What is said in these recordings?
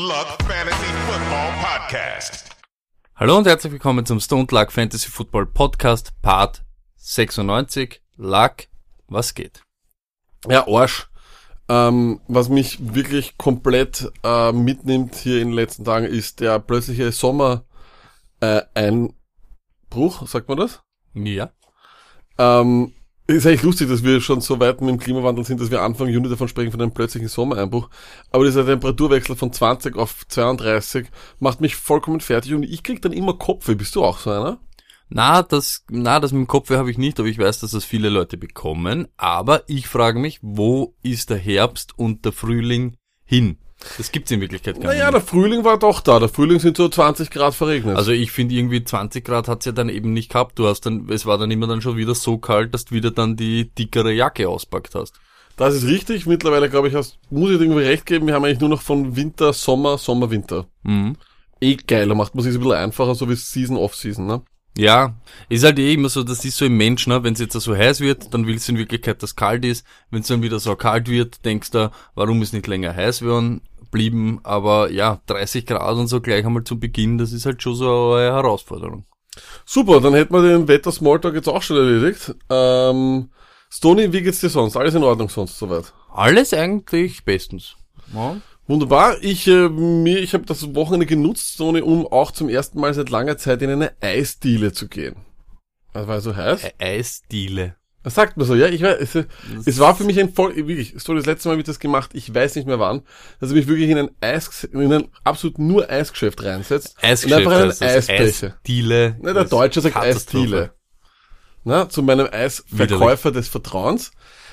Luck Fantasy Football Podcast. Hallo und herzlich willkommen zum Stone Luck Fantasy Football Podcast Part 96. Luck, was geht? Ja, Arsch. Ähm, was mich wirklich komplett äh, mitnimmt hier in den letzten Tagen ist der plötzliche Sommer äh, Einbruch, sagt man das? Ja. Ähm, ist eigentlich lustig, dass wir schon so weit mit dem Klimawandel sind, dass wir Anfang Juni davon sprechen, von einem plötzlichen Sommereinbruch. Aber dieser Temperaturwechsel von 20 auf 32 macht mich vollkommen fertig und ich krieg dann immer Kopfweh. Bist du auch so einer? Na, das, na, das mit dem Kopfweh habe ich nicht, aber ich weiß, dass das viele Leute bekommen. Aber ich frage mich, wo ist der Herbst und der Frühling hin? Das gibt's in Wirklichkeit gar Naja, nicht. der Frühling war doch da. Der Frühling sind so 20 Grad verregnet. Also ich finde irgendwie 20 Grad hat's ja dann eben nicht gehabt. Du hast dann, es war dann immer dann schon wieder so kalt, dass du wieder dann die dickere Jacke auspackt hast. Das ist richtig. Mittlerweile, glaube ich, hast, muss ich dir irgendwie recht geben. Wir haben eigentlich nur noch von Winter, Sommer, Sommer, Winter. Mhm. Eh geiler, macht man sich ein bisschen einfacher, so wie Season, Off-Season, ne? Ja, ist halt eh immer so, das ist so im Menschen, ne? wenn es jetzt so heiß wird, dann willst du in Wirklichkeit, dass es kalt ist. Wenn es dann wieder so kalt wird, denkst du, warum ist nicht länger heiß werden blieben. Aber ja, 30 Grad und so gleich einmal zu Beginn, das ist halt schon so eine Herausforderung. Super, dann hätten wir den Wetter-Smalltalk jetzt auch schon erledigt. Ähm, Stony, wie geht's dir sonst? Alles in Ordnung sonst soweit? Alles eigentlich bestens. Ja. Wunderbar. Ich, äh, mir, ich habe das Wochenende genutzt, Stony, um auch zum ersten Mal seit langer Zeit in eine Eisdiele zu gehen. Das war so heiß. Ä- Eisdiele. Das sagt man so, ja, ich weiß, es, es war für mich ein voll, wirklich, so das letzte Mal habe ich das gemacht, ich weiß nicht mehr wann, dass ich mich wirklich in ein Eis, in ein absolut nur Eisgeschäft reinsetzt. Eisgeschäft und einfach einen. Eisbecher. Eisdiele. Ne, der ist Deutsche sagt. Eisdiele. Na, zu meinem Eisverkäufer des Vertrauens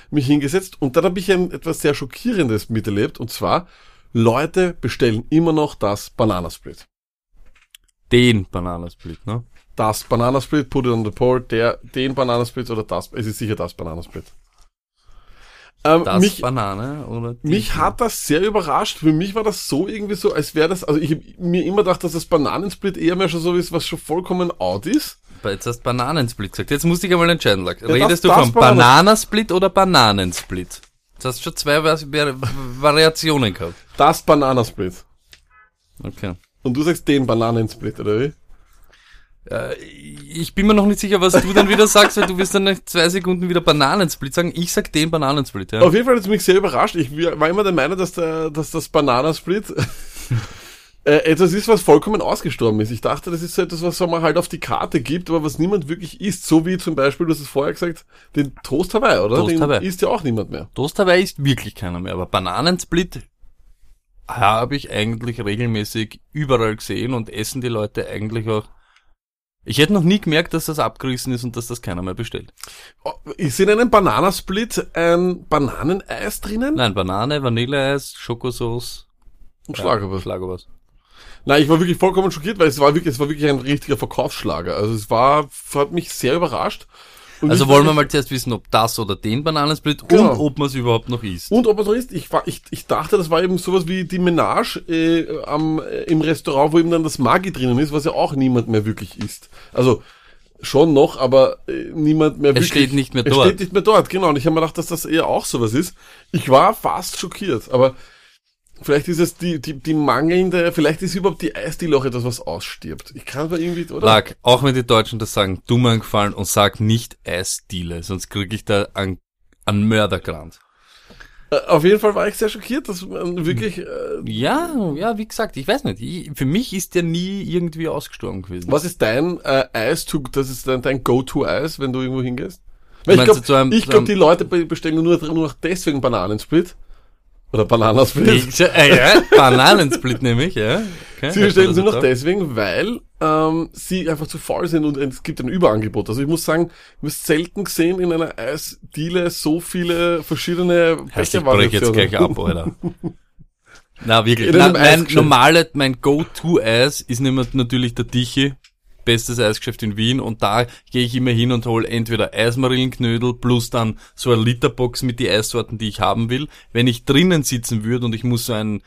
mich hingesetzt und dann habe ich ein etwas sehr Schockierendes miterlebt und zwar, Leute bestellen immer noch das Bananasplit. Den Bananasplit, ne? Das Bananasplit, put it on the pole, der, den Bananasplit oder das, es ist sicher das Bananasplit. Ähm, Das mich, Banane oder Mich hat das sehr überrascht. Für mich war das so irgendwie so, als wäre das, also ich hab mir immer gedacht, dass das Bananensplit eher mehr schon so ist, was schon vollkommen out ist. Jetzt hast Bananensplit gesagt. Jetzt musst du dich einmal entscheiden, Lack. das- Redest du das von Banana- Bananasplit oder Bananensplit? Jetzt hast du schon zwei Vari- Vari- Variationen gehabt. Das Bananasplit. Okay. Und du sagst den Bananensplit, oder wie? Äh, ich bin mir noch nicht sicher, was du dann wieder sagst, weil du wirst dann nach zwei Sekunden wieder Bananensplit sagen. Ich sag den Bananensplit, ja. Auf jeden Fall hat es mich sehr überrascht. Ich war immer der Meinung, dass, der, dass das Bananasplit äh, etwas ist, was vollkommen ausgestorben ist. Ich dachte, das ist so etwas, was man halt auf die Karte gibt, aber was niemand wirklich isst. So wie zum Beispiel, du hast es vorher gesagt, den Toast Hawaii, oder? Toast den Hawaii. isst ja auch niemand mehr. Toast Hawaii ist wirklich keiner mehr, aber Bananensplit habe ich eigentlich regelmäßig überall gesehen und essen die Leute eigentlich auch. Ich hätte noch nie gemerkt, dass das abgerissen ist und dass das keiner mehr bestellt. Oh, Ist in einem Bananasplit ein Bananeneis drinnen? Nein, Banane, Vanilleeis, Schokosauce, Und Schlagerwas. Schlagerwas. Nein, ich war wirklich vollkommen schockiert, weil es war wirklich, es war wirklich ein richtiger Verkaufsschlager. Also es war, hat mich sehr überrascht. Und Also ich- wollen wir mal zuerst wissen, ob das oder den Bananensplit Genau. und ob man es überhaupt noch isst. Und ob er so ist, ich, war, ich, ich dachte, das war eben sowas wie die Menage äh, am, äh, im Restaurant, wo eben dann das Maggi drinnen ist, was ja auch niemand mehr wirklich isst. Also schon noch, aber äh, niemand mehr Es wirklich. steht nicht mehr es dort. steht nicht mehr dort, genau. Und ich habe mir gedacht, dass das eher auch sowas ist. Ich war fast schockiert, aber vielleicht ist es die, die, die mangelnde, vielleicht ist überhaupt die Eisdiele auch etwas, was ausstirbt. Ich kann aber irgendwie, oder? Lag, auch wenn die Deutschen das sagen, du mir gefallen und sag nicht Eisdiele, sonst krieg ich da einen, einen Mördergrant. Äh, Auf jeden Fall war ich sehr schockiert, dass man wirklich, äh, Ja, ja, wie gesagt, ich weiß nicht. Ich, für mich ist der nie irgendwie ausgestorben gewesen. Was ist dein äh, Eis, to, das ist dein, dein Go-To-Eis, wenn du irgendwo hingehst? Weil ich glaube, einem- ich glaub, die Leute be- bestellen nur, nur noch deswegen Bananensplit. Oder Bananasplit. Ich, äh, ja, Bananensplit nämlich, ja. Okay, sie bestellen sie noch deswegen, weil ähm, sie einfach zu faul sind und es gibt ein Überangebot. Also ich muss sagen, wir haben selten gesehen in einer Eisdiele so viele verschiedene Heißt, ich jetzt gleich ab, Alter. Na, wirklich. Na, mein Eisgeschäft. normale, mein Go-To-Eis ist nämlich natürlich der Tichy. Bestes Eisgeschäft in Wien und da gehe ich immer hin und hole entweder Eismarillenknödel plus dann so eine Literbox mit die Eissorten, die ich haben will. Wenn ich drinnen sitzen würde und ich muss so ein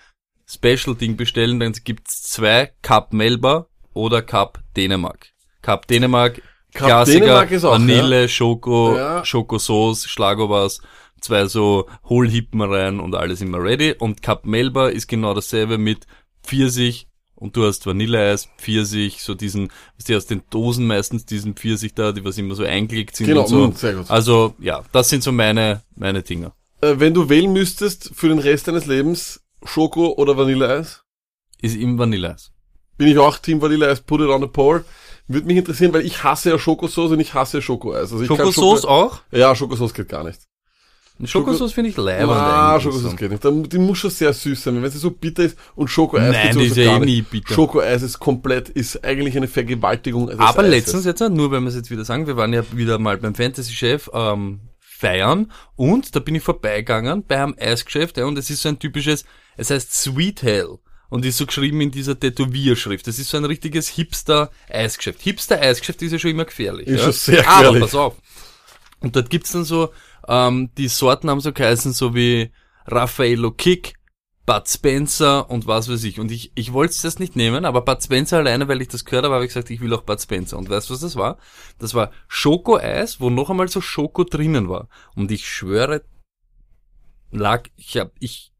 Special-Ding bestellen, dann gibt's zwei Cup Melba oder Cup Dänemark. Cup Dänemark, Cup Klassiker, Dänemark ist auch, Vanille, Schoko, Ja. Schokosauce, Schlagobers, zwei so Hohlhippen rein und alles immer ready. Und Cup Melba ist genau dasselbe mit Pfirsich und du hast Vanilleeis, Pfirsich, so diesen, was die aus den Dosen meistens, diesen Pfirsich da, die was immer so eingelegt sind Genau, und so. mm, sehr gut. Also, ja, das sind so meine, meine Dinger. Äh, wenn du wählen müsstest für den Rest deines Lebens, Schoko oder Vanilleeis? Ist im Vanilleeis. Bin ich auch Team Vanilleeis, put it on the pole. Würde mich interessieren, weil ich hasse ja Schokosauce und ich hasse Schokoeis. Also Schokosauce Schoko auch? Ja, Schokosauce geht gar nicht. Schokosauce finde ich leibend Ah. Schokosauce so. geht nicht. Die muss schon sehr süß sein. Wenn sie so bitter ist und Schokoeis Nein, geht ist ja eh nie bitter. Schokoeis ist komplett, ist eigentlich eine Vergewaltigung. Aber Eises. letztens jetzt, nur wenn wir es jetzt wieder sagen, wir waren ja wieder mal beim Fantasy-Chef ähm, feiern und da bin ich vorbeigegangen bei einem Eisgeschäft ja, und es ist so ein typisches, es heißt Sweet Hell und ist so geschrieben in dieser Tätowierschrift. Das ist so ein richtiges Hipster-Eisgeschäft. Hipster-Eisgeschäft ist ja schon immer gefährlich. Ist ja? schon sehr Aber gefährlich. pass auf. Und dort gibt's dann so, ähm, die Sorten haben so geheißen, so wie Raffaello Kick, Bud Spencer und was weiß ich. Und ich, ich wollte das nicht nehmen, aber Bud Spencer alleine, weil ich das gehört habe, habe ich gesagt, ich will auch Bud Spencer. Und weißt du, was das war? Das war Schokoeis, wo noch einmal so Schoko drinnen war. Und ich schwöre, lag, ich hab, ich,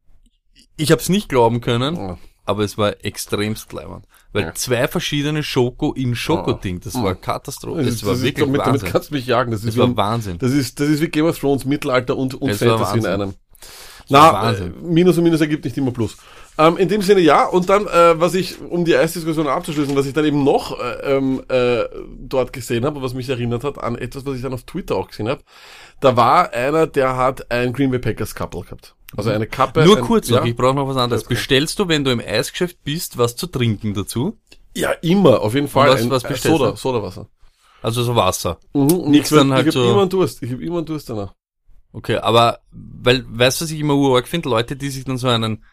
ich hab's nicht glauben können, Ja. Aber es war extremst leibend. Weil Ja. zwei verschiedene Schoko in Schoko-Ding, das war Katastrophe. Das, Das, ist- war ist, wirklich damit, damit Wahnsinn. kannst du mich jagen. Das ist, Das wie, war ein- Wahnsinn. das ist, das ist wie Game of Thrones, Mittelalter und, und Es Fantasy in einem. Na, äh. Minus und Minus ergibt nicht immer Plus. Ähm, in dem Sinne ja. Und dann, äh, was ich, um die Eisdiskussion abzuschließen, was ich dann eben noch äh, ähm, äh, dort gesehen habe, was mich erinnert hat an etwas, was ich dann auf Twitter auch gesehen habe. Da war einer, der hat ein Green Bay Packers Couple gehabt. Also eine Kappe. Nur ein, kurz noch, ja, ich brauche noch was anderes. Bestellst du, wenn du im Eisgeschäft bist, was zu trinken dazu? ja, immer, auf jeden Fall. was- ein, was äh, bestellst Soda, du? Sodawasser. Also so Wasser. Mhm, Nichts dann halt ich so- hab immer einen Durst. Ich habe immer einen Durst danach. Okay, aber weil, weißt du, was ich immer urarg finde? Leute, die sich dann so einen,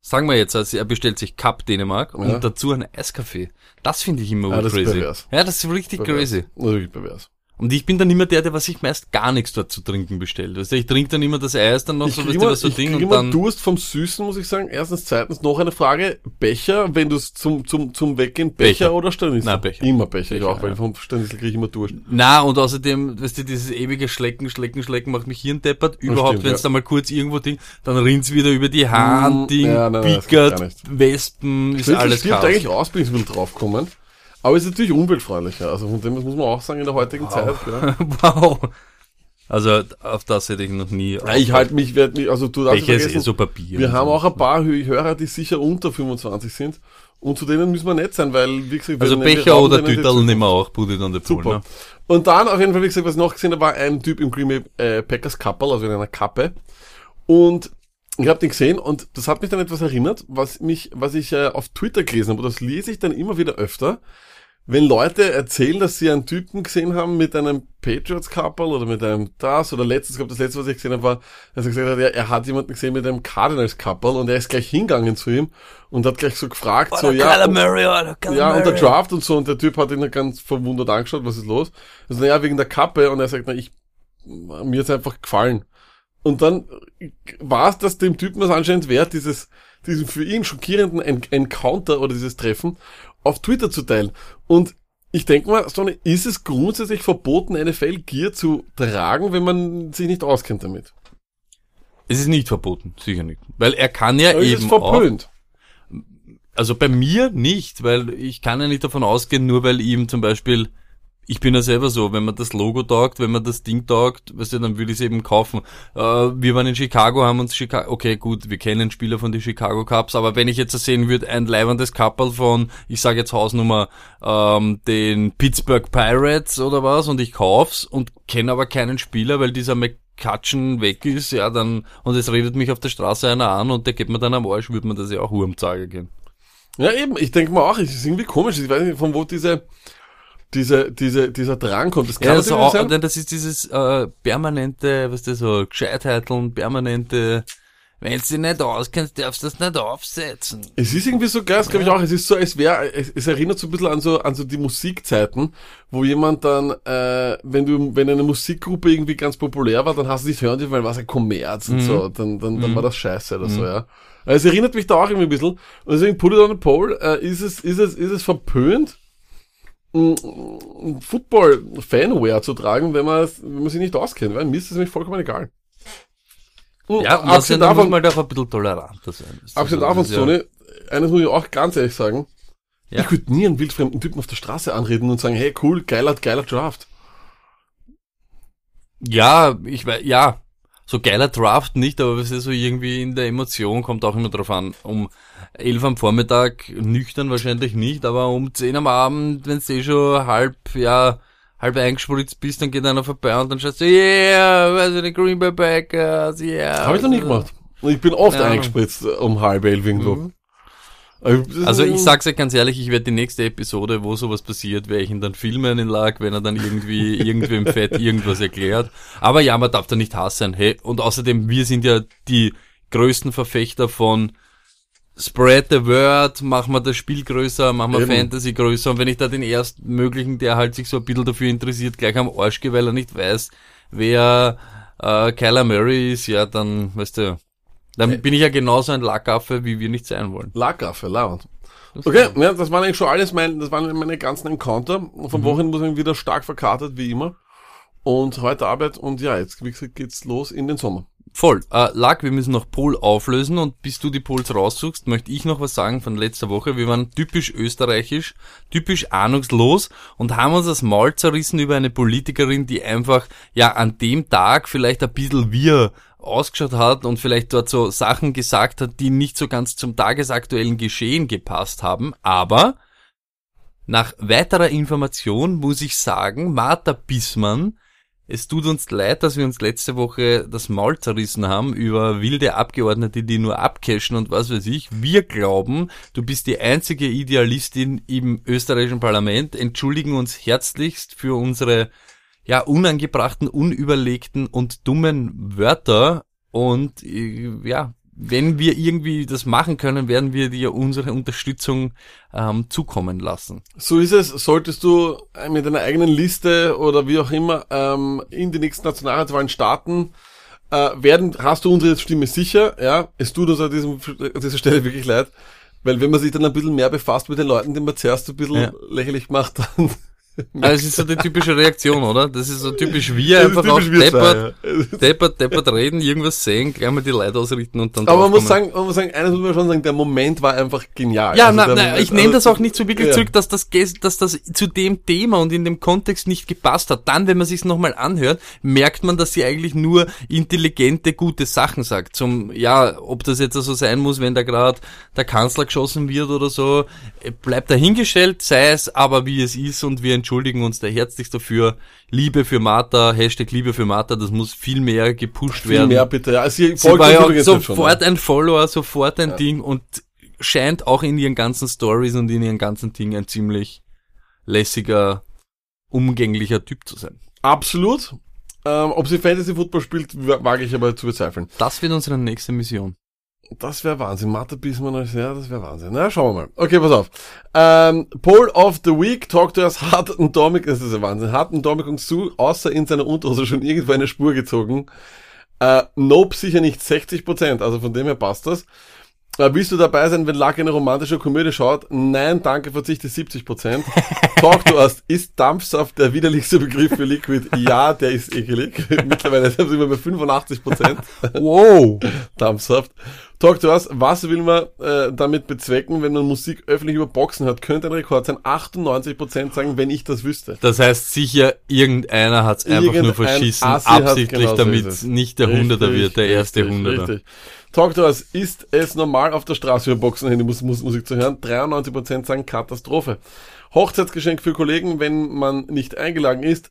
sagen wir jetzt, also er bestellt sich Cup Dänemark Ja. und dazu einen Eiskaffee. Das finde ich immer Ja, das ist crazy. pervers. Ja, das ist richtig crazy. Das ist wirklich pervers. Und ich bin dann immer der, der was sich meist gar nichts dort zu trinken bestellt. Weißt du, ich trinke dann immer das Eis, dann noch Ich so, weißt du, immer, was so ich Ding und immer dann, Durst vom Süßen, muss ich sagen. Erstens, zweitens noch eine Frage. Becher, wenn du es zum, zum, zum Weggehen, Becher, Becher. oder Sternistel? Nein, Becher. Immer Becher, ich Becher, auch, weil ja. vom Sternistel kriege ich immer Durst. Na, und außerdem, weißt du, dieses ewige Schlecken, Schlecken, Schlecken macht mich hirndeppert. Überhaupt, stimmt, wenn es ja. da mal kurz irgendwo Ding, dann rinnt's wieder über die Hand, Ding, ja, nein, nein, pickert. Wespen, ist Sternistel alles Chaos. eigentlich aus, bin ich draufgekommen. Aber es ist natürlich umweltfreundlicher. Also von dem das muss man auch sagen in der heutigen Zeit. Ja. wow. Also, auf das hätte ich noch nie. Ja, ich halte mich, werd mich, also du darfst ist eh vergessen, so Papier. wir haben so. auch ein paar Hö- Hörer, die sicher unter 25 sind. Und zu denen müssen wir nett sein, weil, wie gesagt, Also Becher oder Tüterl nehmen wir auch, put it on the pool, Super. ne? Und dann auf jeden Fall, wie gesagt, was ich noch gesehen habe, war ein Typ im Green Bay äh, Packers Couple, also in einer Kappe. Und ich habe den gesehen und das hat mich dann etwas erinnert, was mich, was ich äh, auf Twitter gelesen habe, und das lese ich dann immer wieder öfter, wenn Leute erzählen, dass sie einen Typen gesehen haben mit einem Patriots Couple oder mit einem das oder letztes, ich glaube das letzte, was ich gesehen habe, war, dass er gesagt hat, ja, er hat jemanden gesehen mit einem Cardinals Couple und er ist gleich hingegangen zu ihm und hat gleich so gefragt, so, ja, oder Kyler ja, und der. Draft und so, und der Typ hat ihn dann ganz verwundert angeschaut, was ist los? Also, naja, wegen der Kappe, und er sagt, na, ich, mir ist einfach gefallen. Und dann war es das dem Typen das anscheinend wert, dieses, diesen für ihn schockierenden En Encounter oder dieses Treffen auf Twitter zu teilen. Und ich denke mal, Sonny, ist es grundsätzlich verboten, NFL-Gear zu tragen, wenn man sich nicht auskennt damit? Es ist nicht verboten, sicher nicht. Weil er kann ja Aber ist eben auch, verpönt? also bei mir nicht, weil ich kann ja nicht davon ausgehen, nur weil ihm zum Beispiel, ich bin ja selber so, wenn man das Logo taugt, wenn man das Ding taugt, weißt du, dann würde ich es eben kaufen. Äh, wir waren in Chicago, haben uns Chicago, okay, gut, wir kennen Spieler von den Chicago Cups, aber wenn ich jetzt sehen würde, ein leibendes Couple von, ich sage jetzt Hausnummer, ähm, den Pittsburgh Pirates oder was, und ich kauf's und kenne aber keinen Spieler, weil dieser McCutcheon weg ist, ja, dann, und es redet mich auf der Straße einer an und der geht mir dann am Arsch, würde man das ja auch Hurmzage gehen. Ja, eben, ich denke mal auch, es ist irgendwie komisch, ich weiß nicht, von wo diese, diese, diese, dieser Drang kommt. Das kann Ja, das, auch, sein. das ist dieses äh, permanente, was das so, Gescheitheiteln, permanente, wenn du dich nicht auskennst, darfst du das nicht aufsetzen. Es ist irgendwie so geil, das glaube ich auch. Es ist so, als wäre, es, es erinnert so ein bisschen an so, an so die Musikzeiten, wo jemand dann, äh, wenn du, wenn eine Musikgruppe irgendwie ganz populär war, dann hast du nicht hören dürfen, weil was ein Kommerz und so, dann, dann, dann war das scheiße oder so, ja. Also es erinnert mich da auch irgendwie ein bisschen. Und deswegen put it on the pole, äh, ist es, ist es, ist es verpönt, ein Football-Fanwear zu tragen, wenn man, wenn man sich nicht auskennt, weil mir ist das nämlich vollkommen egal. Ja, und abgesehen davon muss man doch ein bisschen toleranter sein. Abgesehen ist- davon, ja- Sony, eines muss ich auch ganz ehrlich sagen. Ja. Ich würde nie einen wildfremden Typen auf der Straße anreden und sagen, hey, cool, geiler, geiler Draft. Ja, ich weiß, ja. So geiler Draft nicht, aber es ist so irgendwie in der Emotion, kommt auch immer drauf an. Um elf am Vormittag, nüchtern wahrscheinlich nicht, aber um zehn am Abend, wenn du eh schon halb, ja, halb eingespritzt bist, dann geht einer vorbei und dann schaust du, yeah, weiß ich nicht, Green Bay Packers, yeah. Habe ich noch nie gemacht. Und ich bin oft Ja. eingespritzt um halb elf irgendwo. Mhm. Also ich sag's euch ganz ehrlich, ich werde die nächste Episode, wo sowas passiert, werde ich ihn dann filmen in Lag, wenn er dann irgendwie irgendwem fett irgendwas erklärt. Aber ja, man darf da nicht Hass sein. Hey, und außerdem, wir sind ja die größten Verfechter von Spread the word, machen wir das Spiel größer, machen wir. Fantasy größer. Und wenn ich da den erstmöglichen, der halt sich so ein bisschen dafür interessiert, gleich am Arsch gehe, weil er nicht weiß, wer äh, Kyler Murray ist, ja, dann, weißt du, dann bin ich ja genauso ein Lackaffe, wie wir nicht sein wollen. Lauernd. Das Okay, ja, das waren eigentlich schon alles mein, das waren meine ganzen Encounter. Mhm. Vom Wochenende muss ich wieder stark verkartet, wie immer. Und heute Arbeit und ja, jetzt, wie gesagt, geht's los in den Sommer. Voll. Äh, Lack, wir müssen noch Pol auflösen und bis du die Pols raussuchst, möchte ich noch was sagen von letzter Woche. Wir waren typisch österreichisch, typisch ahnungslos und haben uns das Maul zerrissen über eine Politikerin, die einfach ja an dem Tag vielleicht ein bisschen wir ausgeschaut hat und vielleicht dort so Sachen gesagt hat, die nicht so ganz zum tagesaktuellen Geschehen gepasst haben, aber nach weiterer Information muss ich sagen, Martha Bissmann es tut uns leid, dass wir uns letzte Woche das Maul zerrissen haben über wilde Abgeordnete, die nur abcashen und was weiß ich. Wir glauben, du bist die einzige Idealistin im österreichischen Parlament, entschuldigen uns herzlichst für unsere ja unangebrachten, unüberlegten und dummen Wörter und äh, ja, wenn wir irgendwie das machen können, werden wir dir unsere Unterstützung ähm, zukommen lassen. So ist es. Solltest du äh, mit einer eigenen Liste oder wie auch immer ähm, in die nächsten Nationalratswahlen starten, äh, werden, hast du unsere Stimme sicher. Ja, es tut uns an, diesem, an dieser Stelle wirklich leid, weil wenn man sich dann ein bisschen mehr befasst mit den Leuten, die man zuerst ein bisschen Ja. lächerlich macht, dann Also es ist so die typische Reaktion, oder? Das ist so typisch wir, Das einfach auch typisch wir deppert, zwei, ja. deppert, deppert reden, irgendwas sehen, gleich mal die Leute ausrichten und dann Aber man muss sagen, man muss sagen, eines muss man schon sagen, der Moment war einfach genial. Ja, Also na, Moment- ich nehme das auch nicht so wirklich ja. zurück, dass das, dass das zu dem Thema und in dem Kontext nicht gepasst hat. Dann, wenn man sich's nochmal anhört, merkt man, dass sie eigentlich nur intelligente, gute Sachen sagt. Zum, ja, ob das jetzt so sein muss, wenn da gerade der Kanzler geschossen wird oder so, äh, bleibt dahingestellt, sei es aber wie es ist und wir entschuldigen uns da herzlichst dafür. Liebe für Martha, Hashtag Liebe für Martha, das muss viel mehr gepusht Viel werden. mehr bitte. Ja, sie, Sie war ja auch sofort schon, ein Follower, sofort ein Ding und scheint auch in ihren ganzen Stories und in ihren ganzen Dingen ein ziemlich lässiger, umgänglicher Typ zu sein. ja. Absolut. Ähm, ob sie Fantasy Football spielt, wa- wage ich aber zu bezweifeln. Das wird unsere nächste Mission. Das wäre Wahnsinn. Mathe Bismann, als- ja, das wäre Wahnsinn. Na, schauen wir mal. Okay, pass auf. Ähm, Poll of the Week, Talk to us, hat ein Domik, das ist ja Wahnsinn, hat ein Domik uns zu, außer in seiner Unterhose schon irgendwo eine Spur gezogen. Äh, nope, sicher nicht 60%, also von dem her passt das. Willst du dabei sein, wenn Luck eine romantische Komödie schaut? Nein, danke, verzichte 70%. Talk to us, ist Dampfsaft der widerlichste Begriff für Liquid? Ja, der ist ekelig. Mittlerweile sind wir bei 85%. Wow! Dampfsaft. Talk to us, was will man äh, damit bezwecken, wenn man Musik öffentlich über Boxen hört? Könnte ein Rekord sein. 98% sagen, wenn ich das wüsste. Das heißt sicher, irgendeiner hat's einfach nur Irgendein verschissen, Assi absichtlich, genau so damit es. nicht der Hunderter wird, der erste richtig, Hunderter. Richtig. Talk to us, ist es normal auf der Straße über Boxen Handy Mus Mus Musik zu hören? 93% sagen Katastrophe. Hochzeitsgeschenk für Kollegen, wenn man nicht eingeladen ist.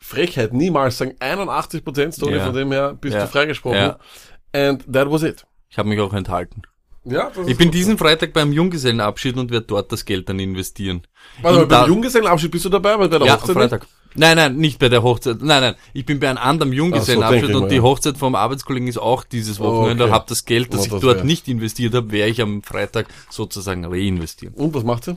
Frechheit, niemals sagen 81% Tony, Ja. von dem her bist Ja. du freigesprochen. Ja. And that was it. Ich habe mich auch enthalten. Ja, Ich bin diesen Freitag beim Junggesellenabschied und werde dort das Geld dann investieren. Warte mal, In beim Junggesellenabschied bist du dabei, bei der ja, Hochzeit Freitag. Nein, nein, nicht bei der Hochzeit. Nein, nein, ich bin bei einem anderen Junggesellenabschied ich und die. Hochzeit vom Arbeitskollegen ist auch dieses Wochenende. Okay. Hab das Geld, das Oh, ich das dort wär- nicht investiert habe, werde ich am Freitag sozusagen reinvestieren. Und was macht sie?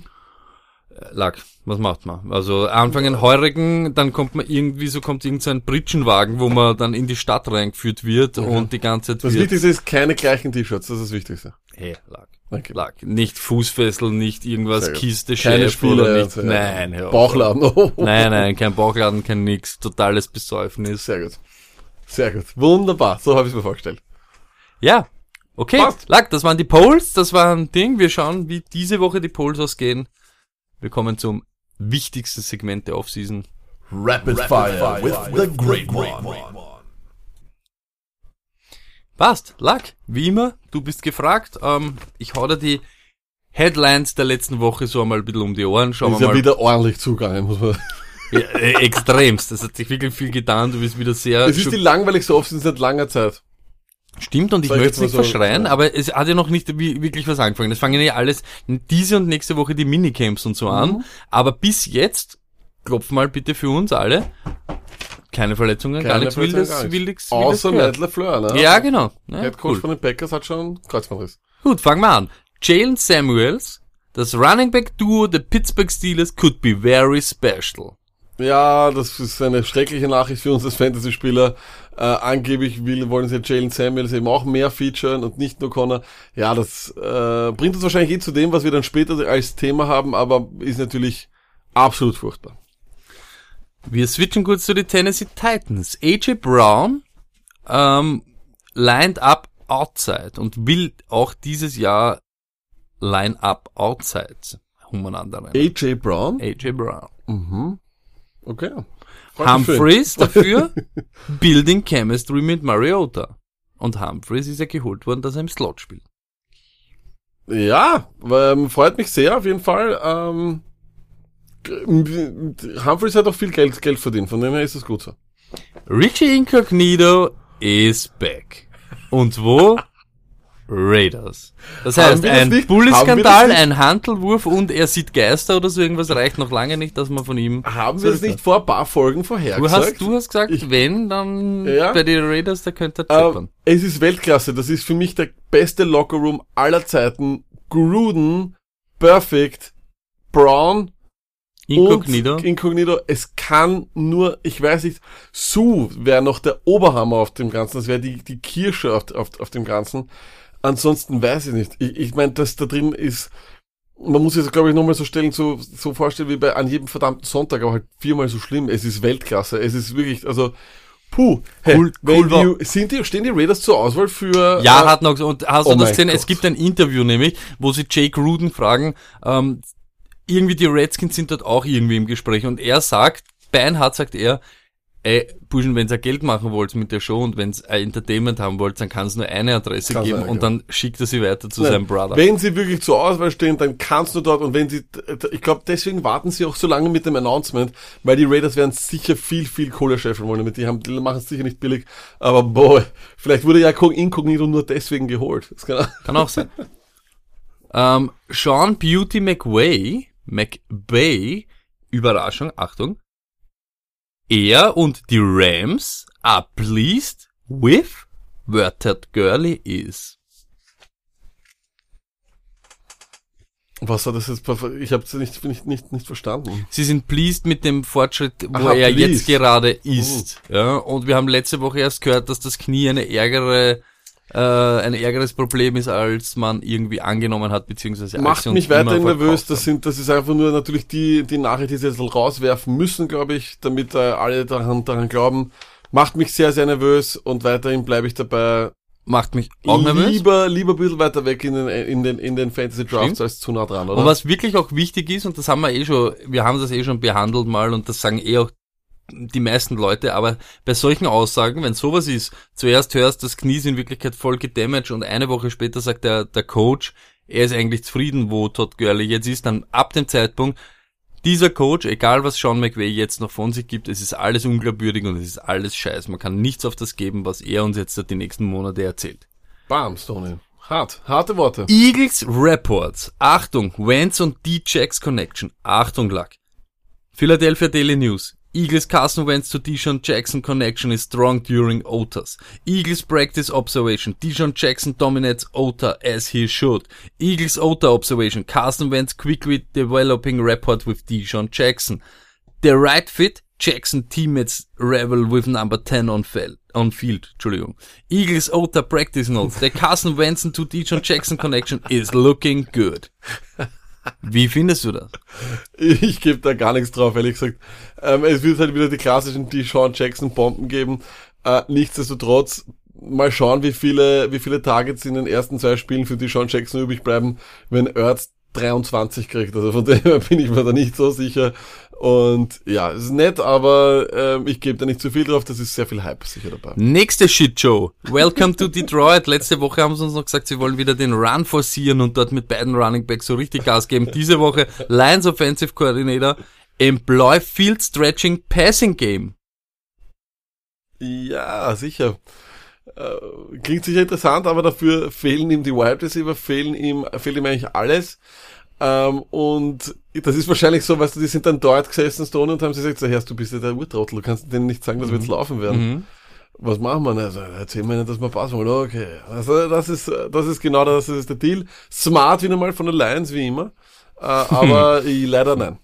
Lack, was macht man? Also anfangen heurigen, dann kommt man irgendwie, so kommt irgend so ein Pritschenwagen, wo man dann in die Stadt reingeführt wird und die ganze Zeit Das Wichtigste ist keine gleichen T-Shirts, das ist das Wichtigste. hey, Lack. Okay. Lack. Nicht Fußfessel, nicht irgendwas. Kiste, Keine Chef oder Spiele. nicht. ja. Nein, auf. Bauchladen. Oh. Nein, nein, kein Bauchladen, kein nix, totales Besäufnis. Sehr gut. Sehr gut. Wunderbar. So habe ich es mir vorgestellt. Ja. Okay, Passt. Lack, das waren die Polls, das war ein Ding. Wir schauen, wie diese Woche die Polls ausgehen. Wir kommen zum wichtigsten Segment der Offseason. Rapid, fire, with, the great one. Passt, Lack, wie immer, du bist gefragt. Ähm, ich hau dir die Headlines der letzten Woche so einmal ein bisschen um die Ohren. Schauen Ist wir ja mal. wieder ordentlich zugegangen, muss man. Ja, äh, extremst. Das hat sich wirklich viel getan. Du bist wieder sehr. Es ist die langweiligste Offseason seit langer Zeit. Stimmt, und ich möchte es nicht so, verschreien, ja. aber es hat ja noch nicht wirklich was angefangen. Es fangen ja alles diese und nächste Woche die Minicamps und so Mhm. an. Aber bis jetzt, klopf mal bitte für uns alle, keine Verletzungen, gar Keine nichts Verletzung, Wildes, gar nichts. Wildes, Wildes Außer gehört. Matt LaFleur, ne? Ja, genau. Ja, Head Coach cool. von den Packers hat schon Kreuzbandriss. Gut, fangen wir an. Jalen Samuels, das Running Back Duo der Pittsburgh Steelers could be very special. Ja, das ist eine schreckliche Nachricht für uns als Fantasy-Spieler. Äh, angeblich will, wollen sie Jalen Samuels eben auch mehr featuren und nicht nur Connor. Ja, das äh, bringt uns wahrscheinlich eh zu dem, was wir dann später als Thema haben, aber ist natürlich absolut furchtbar. Wir switchen kurz zu den Tennessee Titans. AJ Brown ähm, lined up outside und will auch dieses Jahr line up outside umeinander. AJ Brown? AJ Brown. Okay. Mich für ihn. Humphreys dafür Building Chemistry mit Mariota. Und Humphreys ist ja geholt worden, dass er im Slot spielt. Ja, ähm, freut mich sehr auf jeden Fall. Ähm, Humphreys hat auch viel Geld, Geld verdient, von dem her ist es gut so. Richie Incognito is back. Und wo? Raiders. Das heißt, das ein nicht? ein Handelwurf und er sieht Geister oder so irgendwas reicht noch lange nicht, dass man von ihm... Haben wir das nicht vor ein paar Folgen Du vorhergesagt? hast, du hast gesagt, Ich- wenn, dann Ja. bei den Raiders, da könnte er Äh, chippern. es ist Weltklasse. Das ist für mich der beste Lockerroom aller Zeiten. Gruden, Perfect, Brown Incognito. und Incognito. Es kann nur, ich weiß nicht, Sue wäre noch der Oberhammer auf dem Ganzen. Das wäre die, die Kirsche auf, auf, auf dem Ganzen. Ansonsten weiß ich nicht. Ich, ich meine, das da drin ist, man muss sich das, glaube ich, nochmal so stellen, so, so vorstellen wie bei an jedem verdammten Sonntag, aber halt viermal so schlimm. Es ist Weltklasse. Es ist wirklich, also, puh. Hey, Cool- cool die, sind die, stehen die Raiders zur Auswahl für, Ja, äh, hat noch, und hast du oh das mein gesehen? Es Gott. gibt ein Interview nämlich, wo sie Jake Ruden fragen, ähm, irgendwie die Redskins sind dort auch irgendwie im Gespräch und er sagt, Beinhardt sagt er, ey, Burschen, wenn ihr Geld machen wollt mit der Show und wenn ihr ein Entertainment haben wollt, dann kann es nur eine Adresse Kann's geben eine und dann schickt er sie weiter zu Nein, seinem Brother. Wenn sie wirklich zur Auswahl stehen, dann kannst du dort und wenn sie, ich glaube, deswegen warten sie auch so lange mit dem Announcement, weil die Raiders werden sicher viel, viel Kohle scheffeln wollen damit. Die haben, die machen es sicher nicht billig, aber boy, vielleicht wurde ja Incognito nur deswegen geholt. Kann, Kann auch sein. ähm, Sean Beauty McWay, McBay, Überraschung, Achtung. Er und die Rams are pleased with where Ted Gurley is. was hat das jetzt, ich habe es nicht, nicht, nicht, nicht verstanden. Sie sind pleased mit dem Fortschritt, wo Aha, er pleased. jetzt gerade ist. Ja, und wir haben letzte Woche erst gehört, dass das Knie eine ärgere, äh, ein ärgeres Problem ist, als man irgendwie angenommen hat, beziehungsweise Macht mich weiterhin nervös. Das sind, das ist einfach nur natürlich die, die Nachricht, die sie jetzt rauswerfen müssen, glaube ich, damit äh, alle daran, daran glauben. Macht mich sehr, sehr nervös und weiterhin bleibe ich dabei. Macht mich auch nervös. Lieber, lieber ein bisschen weiter weg in den, in den, in den Fantasy Drafts Stimmt. als zu nah dran, oder? Und was wirklich auch wichtig ist, und das haben wir eh schon, wir haben das eh schon behandelt mal und das sagen eh auch die meisten Leute, aber bei solchen Aussagen, wenn sowas ist, zuerst hörst, das Knie ist in Wirklichkeit voll gedamaged und eine Woche später sagt der, der Coach, er ist eigentlich zufrieden, wo Todd Gurley jetzt ist, dann ab dem Zeitpunkt, dieser Coach, egal was Sean McVay jetzt noch von sich gibt, es ist alles unglaubwürdig und es ist alles scheiß. Man kann nichts auf das geben, was er uns jetzt die nächsten Monate erzählt. Bam, Stoney. Hart. Harte Worte. Eagles Reports. Achtung, Wentz und D-Checks Connection. Achtung, Luck. Philadelphia Daily News. Eagles Carson Wentz to Deshaun Jackson connection is strong during OTAs. Eagles practice observation. Deshaun Jackson dominates OTA as he should. Eagles OTA observation. Carson Wentz quickly developing rapport with Deshaun Jackson. The right fit. Jackson teammates revel with number 10 on field. On field, Entschuldigung. Eagles OTA practice notes. The Carson Wentz to Deshaun Jackson connection is looking good. Wie findest du das? Ich gebe da gar nichts drauf, ehrlich gesagt. Ähm, es wird halt wieder die klassischen Deshaun Jackson Bomben geben. Äh, nichtsdestotrotz, mal schauen, wie viele, wie viele Targets in den ersten zwei Spielen für die Sean Jackson übrig bleiben, wenn Ertz 23 kriegt. Also von dem her bin ich mir da nicht so sicher. Und ja, es ist nett, aber ähm, ich gebe da nicht zu viel drauf, das ist sehr viel Hype sicher dabei. Nächste Shitshow. Welcome to Detroit. Letzte Woche haben sie uns noch gesagt, sie wollen wieder den Run forcieren und dort mit beiden Running Backs so richtig Gas geben. Diese Woche Lions Offensive Coordinator Employ Field Stretching Passing Game. Ja, sicher. Äh, klingt sicher interessant, aber dafür fehlen ihm die Wide Receiver, fehlen ihm, fehlt ihm eigentlich alles. Ähm, und das ist wahrscheinlich so, weißt du, die sind dann dort gesessen, Stone, und haben sie gesagt, so, Herr, du bist ja der Urtrottel, du kannst denen nicht sagen, dass wir jetzt laufen werden. Mhm. Was machen wir? Also, erzähl mir nicht, dass wir passen wollen. Okay. Also, das ist, das ist genau das, das ist der Deal. Smart wieder mal von der Lions, wie immer. Äh, aber ich, leider nein.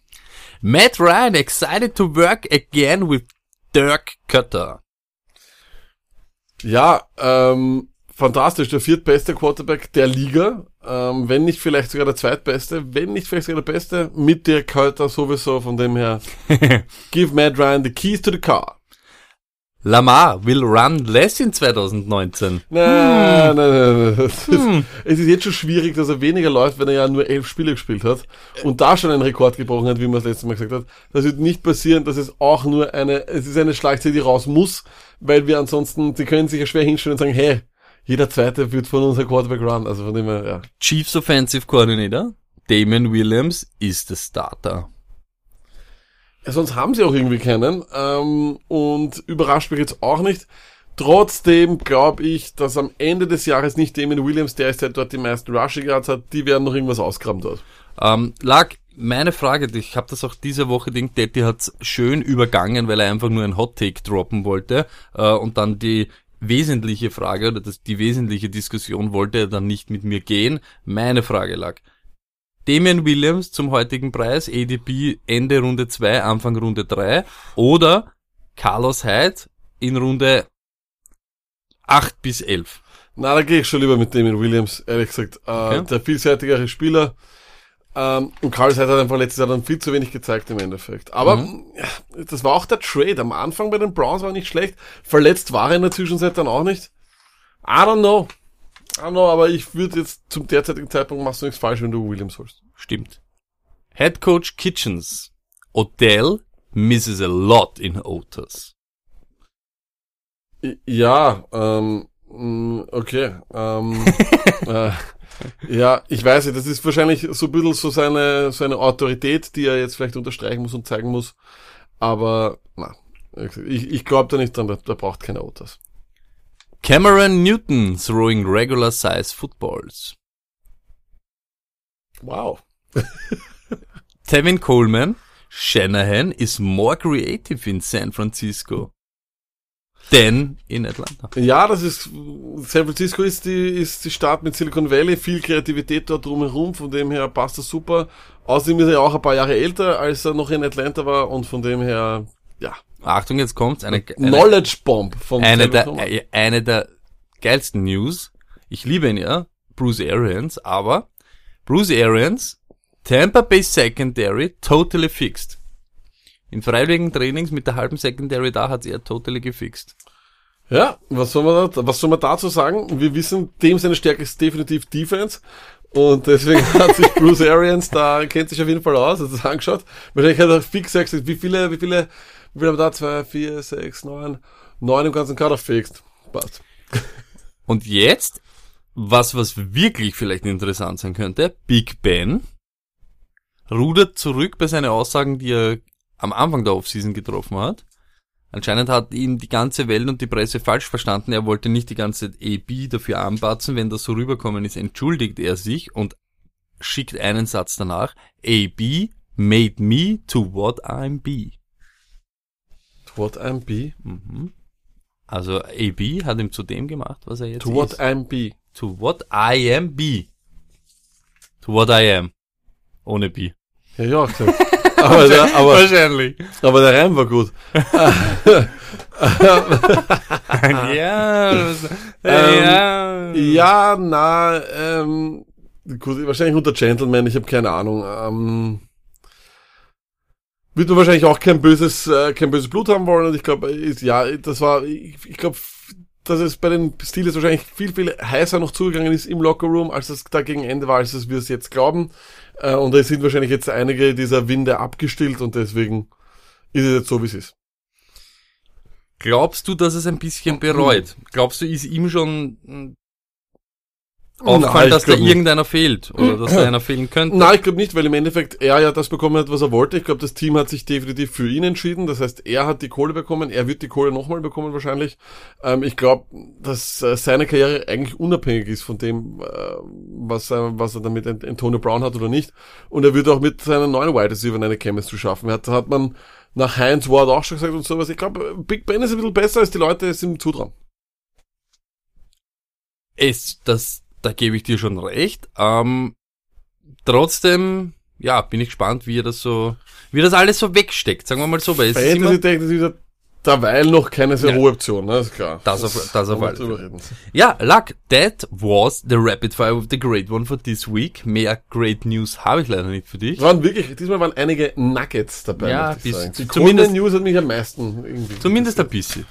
Matt Ryan excited to work again with Dirk Cutter. Ja, ähm, fantastisch. Der viertbeste Quarterback der Liga. Ähm, wenn nicht vielleicht sogar der zweitbeste, wenn nicht vielleicht sogar der beste, mit der Költer sowieso, von dem her. Give Matt Ryan the keys to the car. Lamar will run less in 2019. Nein, nein, nein, nein. Das ist, Es ist jetzt schon schwierig, dass er weniger läuft, wenn er ja nur elf Spiele gespielt hat und da schon einen Rekord gebrochen hat, wie man das letzte Mal gesagt hat. Das wird nicht passieren, dass es auch nur eine, es ist eine Schlagzeile, die raus muss, weil wir ansonsten, die können sich ja schwer hinstellen und sagen, hey, jeder zweite wird von unser Quarterback run. Also von dem her, ja. Chiefs Offensive Coordinator Damon Williams ist der Starter. Ja, sonst haben sie auch irgendwie keinen. Ähm, und überrascht mich jetzt auch nicht. Trotzdem glaube ich, dass am Ende des Jahres nicht Damon Williams, der ist, der dort die meisten Rushing Yards hat, die werden noch irgendwas ausgraben dort. Ähm, lag meine Frage, ich habe das auch diese Woche, den Detti hat's schön übergangen, weil er einfach nur ein Hot Take droppen wollte äh, und dann die wesentliche Frage oder das, die wesentliche Diskussion wollte er dann nicht mit mir gehen. Meine Frage lag. Damian Williams zum heutigen Preis, ADP Ende Runde 2, Anfang Runde 3 oder Carlos Hyde in Runde 8 bis 11. Na, da gehe ich schon lieber mit Damon Williams, ehrlich gesagt. Äh, Okay. Der vielseitigere Spieler. Ähm, und Carl Hyde hat einfach letztes Jahr dann viel zu wenig gezeigt im Endeffekt. Aber ja, das war auch der Trade. Am Anfang bei den Browns war nicht schlecht. Verletzt war er in der Zwischenzeit dann auch nicht. I don't know. I don't know, aber ich würde jetzt zum derzeitigen Zeitpunkt machst du nichts falsch, wenn du Williams holst. Stimmt. Head Coach Kitchens. Odell misses a lot in Otis. I- Ja, ähm, mh, okay. Ähm, äh, ja, ich weiß nicht, das ist wahrscheinlich so ein bisschen so seine, so eine Autorität, die er jetzt vielleicht unterstreichen muss und zeigen muss. Aber, na, ich, ich glaube da nicht dran, der braucht keine Autos. Cameron Newton throwing regular size footballs. Wow. Tevin Coleman. Shanahan is more creative in San Francisco than in Atlanta. Ja, das ist, San Francisco ist die, ist die Stadt mit Silicon Valley, viel Kreativität dort drumherum, von dem her passt das super. Außerdem ist er ja auch ein paar Jahre älter, als er noch in Atlanta war und von dem her, ja, Achtung, jetzt kommt's. Eine, eine, Knowledge Bomb von eine, der, äh, eine der geilsten News. Ich liebe ihn ja, Bruce Arians, aber Bruce Arians, Tampa Bay Secondary, totally fixed. In freiwilligen Trainings mit der halben Secondary da hat's er totally gefixt. Ja, was soll man da, was soll man dazu sagen? Wir wissen, dem seine Stärke ist definitiv Defense. Und deswegen hat sich Bruce Arians da, kennt sich auf jeden Fall aus, hat das angeschaut. Wahrscheinlich hat er fix gesagt, wie viele, wie viele, wie viele haben wir da? Zwei, vier, sechs, neun, neun im ganzen Kader fixt. Passt. Und jetzt, was, was wirklich vielleicht interessant sein könnte, Big Ben rudert zurück bei seinen Aussagen, die er am Anfang der Offseason getroffen hat. Anscheinend hat ihn die ganze Welt und die Presse falsch verstanden. Er wollte nicht die ganze AB dafür anbatzen. Wenn das so rüberkommen ist, entschuldigt er sich und schickt einen Satz danach. AB made me to what I'm be. To what I'm be. Also AB hat ihm zu dem gemacht, was er jetzt To what ist. I'm be. To what I am be. To what I am. Ohne B. Ja, ja, gesagt. aber, der, aber, Wahrscheinlich. aber der Reim war gut. ja, das- Ähm, ja. Ja, na, ähm, gut, wahrscheinlich unter Gentleman, ich habe keine Ahnung. Ähm, wird man wahrscheinlich auch kein böses, äh, kein böses Blut haben wollen. Und ich glaube, ja, das war, ich, ich glaube, dass es bei den Steelers wahrscheinlich viel, viel heißer noch zugegangen ist im Lockerroom, als es da gegen Ende war, als es wir es jetzt glauben. Äh, und es sind wahrscheinlich jetzt einige dieser Winde abgestillt und deswegen ist es jetzt so, wie es ist. Glaubst du, dass es ein bisschen bereut? Glaubst du, ist ihm schon hm, aufgefallen, ich dass da irgendeiner fehlt oder dass da einer fehlen könnte? Nein, ich glaube nicht, weil im Endeffekt er ja das bekommen hat, was er wollte. Ich glaube, das Team hat sich definitiv für ihn entschieden. Das heißt, er hat die Kohle bekommen, er wird die Kohle nochmal bekommen wahrscheinlich. Ähm, ich glaube, dass äh, seine Karriere eigentlich unabhängig ist von dem, äh, was, er, was er damit Ant- Antonio Brown hat oder nicht. Und er wird auch mit seinen neuen Wide Receiver eine Chemistry schaffen. Hat, hat man nach Heinz Ward auch schon gesagt und sowas. Ich glaube, Big Ben ist ein bisschen besser, als die Leute es ihm zutrauen. Es, das, da gebe ich dir schon recht. Ähm, trotzdem, ja, bin ich gespannt, wie er das so, wie das alles so wegsteckt. Sagen wir mal so, weil es ist immer, ist er derweil noch keine sehr Ja. hohe Option, ne? ist klar. Das auf- das auf wollen wir alle drüber Fälle. reden. ja, Luck, that was the rapid fire of the great one for this week. Mehr great news habe ich leider nicht für dich. Es waren wirklich, diesmal waren einige Nuggets dabei. Ja, bis- sagen. Die zumindest- Conan News hat mich am meisten irgendwie. Zumindest ein bisschen.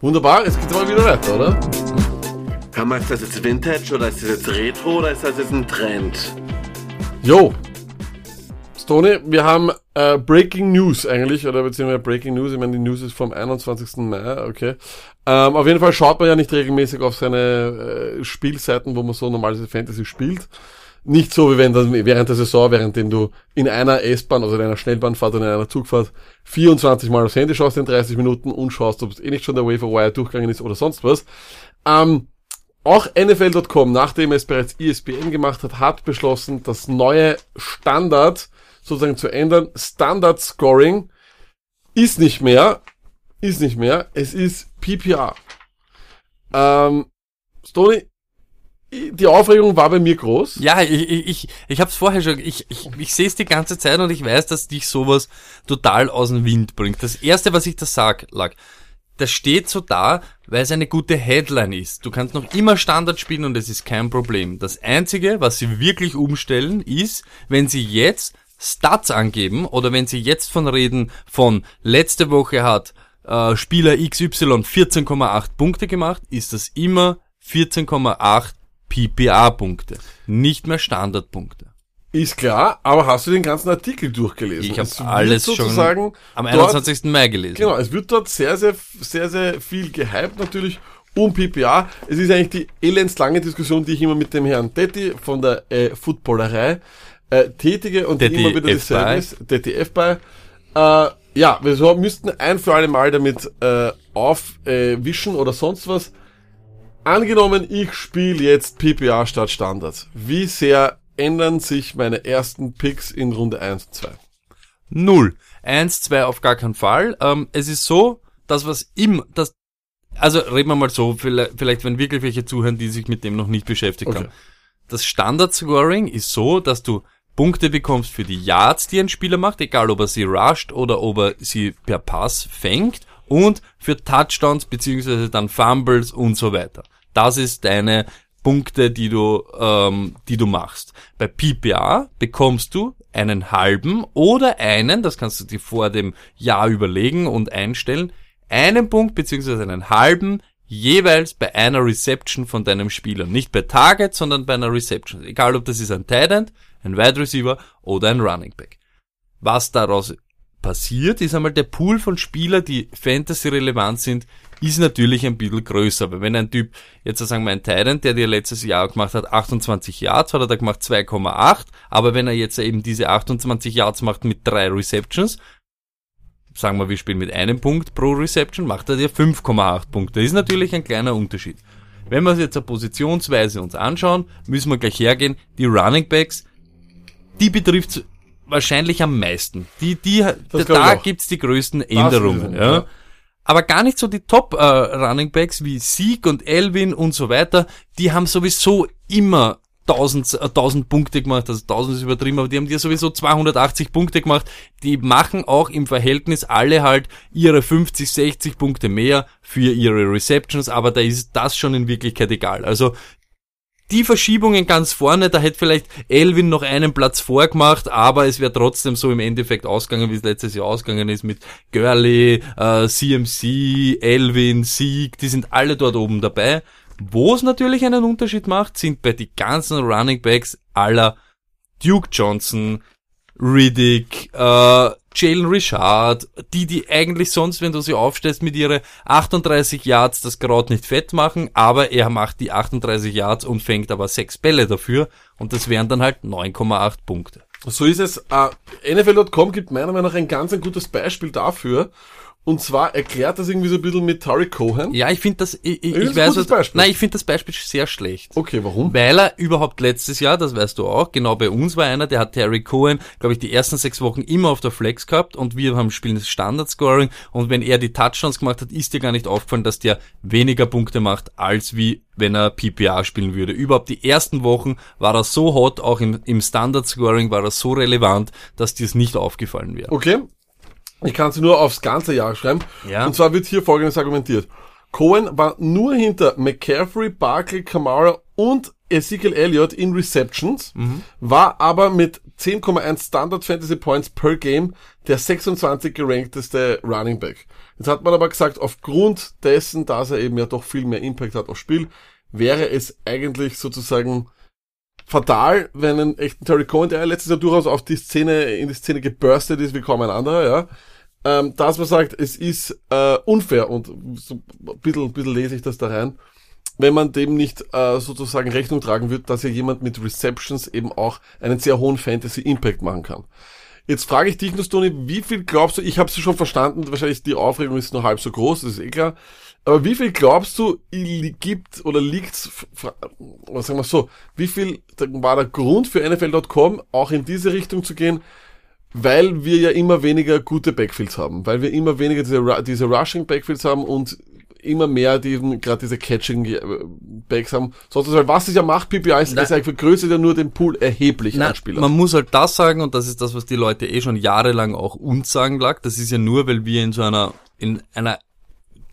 Wunderbar, jetzt geht's mal wieder weiter, oder? Kann man, ist das jetzt Vintage oder ist das jetzt Retro oder ist das jetzt ein Trend? Jo. Stone, wir haben äh, Breaking News eigentlich, oder beziehungsweise Breaking News, ich meine, die News ist vom 21. Mai, okay. Ähm, auf jeden Fall schaut man ja nicht regelmäßig auf seine äh, Spielseiten, wo man so normalerweise Fantasy spielt. Nicht so, wie wenn das während der Saison, währenddem du in einer S-Bahn, also in einer Schnellbahnfahrt oder in einer Zugfahrt 24 Mal aufs Handy schaust in 30 Minuten und schaust, ob es eh nicht schon der Waiver Wire durchgegangen ist oder sonst was. Ähm, auch NFL.com, nachdem es bereits ESPN gemacht hat, hat beschlossen, das neue Standard sozusagen zu ändern. Standard Scoring ist nicht mehr, ist nicht mehr, es ist PPR. Ähm, Stoney, die Aufregung war bei mir groß. Ja, ich, ich, ich, ich hab's vorher schon, ich, ich, ich sehe es die ganze Zeit und ich weiß, dass dich sowas total aus dem Wind bringt. Das erste, was ich da sag, lag, das steht so da, weil es eine gute Headline ist. Du kannst noch immer Standard spielen und es ist kein Problem. Das einzige, was sie wirklich umstellen, ist, wenn sie jetzt Stats angeben oder wenn sie jetzt von reden von letzte Woche hat äh, Spieler XY 14,8 Punkte gemacht, ist das immer 14,8 PPA-Punkte, nicht mehr Standardpunkte. Ist klar, aber hast du den ganzen Artikel durchgelesen? Ich habe alles schon sozusagen am dort- 21. Mai gelesen. Genau, es wird dort sehr, sehr, sehr, sehr viel gehypt natürlich um PPA. Es ist eigentlich die elendslange Diskussion, die ich immer mit dem Herrn Detti von der äh, Footballerei äh, tätige und immer wieder dasselbe ist. Detti F bei. Äh, ja, wir so, müssten ein für alle Mal damit äh, aufwischen äh, oder sonst was. Angenommen, ich spiele jetzt PPA statt Standard. Wie sehr ändern sich meine ersten Picks in Runde 1 und 2? Null. Eins, zwei auf gar keinen Fall. Ähm, es ist so, dass was im, das, also reden wir mal so, vielleicht, vielleicht wenn wirklich welche zuhören, die sich mit dem noch nicht beschäftigt Okay. haben. Das Standard-Scoring ist so, dass du Punkte bekommst für die Yards, die ein Spieler macht, egal ob er sie rusht oder ob er sie per Pass fängt und für Touchdowns beziehungsweise dann Fumbles und so weiter. Das ist deine Punkte, die du, ähm, die du machst. Bei PPA bekommst du einen halben oder einen, das kannst du dir vor dem Jahr überlegen und einstellen, einen Punkt beziehungsweise einen halben jeweils bei einer Reception von deinem Spieler. Nicht bei Target, sondern bei einer Reception. Egal ob das ist ein Tight End, ein Wide Receiver oder ein Running Back. Was daraus passiert, ist einmal der Pool von Spieler, die Fantasy relevant sind, ist natürlich ein bisschen größer. Weil wenn ein Typ, jetzt sagen wir ein Titan, der dir letztes Jahr gemacht hat 28 Yards, hat er da gemacht 2,8, aber wenn er jetzt eben diese 28 Yards macht mit drei Receptions, sagen wir, wir spielen mit einem Punkt pro Reception, macht er dir 5,8 Punkte. Das ist natürlich ein kleiner Unterschied. Wenn wir uns jetzt eine positionsweise uns anschauen, müssen wir gleich hergehen, die Running Backs, die betrifft wahrscheinlich am meisten. Die, die, da, auch. gibt's die größten Änderungen. es, Ja. ja. Aber gar nicht so die Top äh, Running Backs wie Sieg und Elvin und so weiter. Die haben sowieso immer 1000, äh, 1000 Punkte gemacht, also 1000 ist übertrieben, aber die haben dir sowieso 280 Punkte gemacht. Die machen auch im Verhältnis alle halt ihre 50, 60 Punkte mehr für ihre Receptions, aber da ist das schon in Wirklichkeit egal. Also die Verschiebungen ganz vorne, da hätte vielleicht Elvin noch einen Platz vorgemacht, aber es wäre trotzdem so im Endeffekt ausgegangen, wie es letztes Jahr ausgegangen ist mit Gurley, äh, CMC, Elvin, Sieg, die sind alle dort oben dabei. Wo es natürlich einen Unterschied macht, sind bei die ganzen Running Backs aller Duke Johnson, Riddick, äh, Jalen Richard, die, die eigentlich sonst, wenn du sie aufstellst, mit ihre 38 Yards das Kraut nicht fett machen, aber er macht die 38 Yards und fängt aber sechs Bälle dafür und das wären dann halt 9,8 Punkte. So ist es. Äh, NFL.com gibt meiner Meinung nach ein ganz ein gutes Beispiel dafür. Und zwar erklärt das irgendwie so ein bisschen mit Tariq Cohen. Ja, ich finde das, ich, ich, ich weiß, was, Beispiel. nein, ich finde das Beispiel sehr schlecht. Okay, warum? Weil er überhaupt letztes Jahr, das weißt du auch, genau bei uns war einer, der hat Terry Cohen, glaube ich, die ersten sechs Wochen immer auf der Flex gehabt und wir haben spielen das Standard-Scoring und wenn er die Touchdowns gemacht hat, ist dir gar nicht aufgefallen, dass der weniger Punkte macht, als wie wenn er PPA spielen würde. Überhaupt die ersten Wochen war er so hot, auch im, im Standard-Scoring war er so relevant, dass dir es nicht aufgefallen wäre. Okay. Ich kann sie nur aufs ganze Jahr schreiben. Ja. Und zwar wird hier folgendes argumentiert. Cohen war nur hinter McCaffrey, Barkley, Kamara und Ezekiel Elliott in Receptions, war aber mit 10,1 Standard Fantasy Points per Game der 26 gerankteste Running Back. Jetzt hat man aber gesagt, aufgrund dessen, dass er eben ja doch viel mehr Impact hat aufs Spiel, wäre es eigentlich sozusagen fatal, wenn ein echten Terry Cohen, der letztes Jahr durchaus auf die Szene, in die Szene geburstet ist wie kaum ein anderer, ja, ähm, dass man sagt, es ist äh, unfair und so ein bisschen, bisschen lese ich das da rein, wenn man dem nicht äh, sozusagen Rechnung tragen wird, dass ja jemand mit Receptions eben auch einen sehr hohen Fantasy-Impact machen kann. Jetzt frage ich dich, Nustoni, wie viel glaubst du, ich habe es schon verstanden, wahrscheinlich die Aufregung ist nur halb so groß, das ist eh klar, aber wie viel glaubst du, gibt oder was sagen wir so, wie viel war der Grund für NFL.com, auch in diese Richtung zu gehen, weil wir ja immer weniger gute Backfields haben, weil wir immer weniger diese, diese Rushing Backfields haben und immer mehr diesen, gerade diese Catching äh, Backs haben. Sonst, weil was es ja macht, PPI ist, Na- es vergrößert ja nur den Pool erheblich Na, an Spielern. man muss halt das sagen, und das ist das, was die Leute eh schon jahrelang auch uns sagen lag. Das ist ja nur, weil wir in so einer, in einer,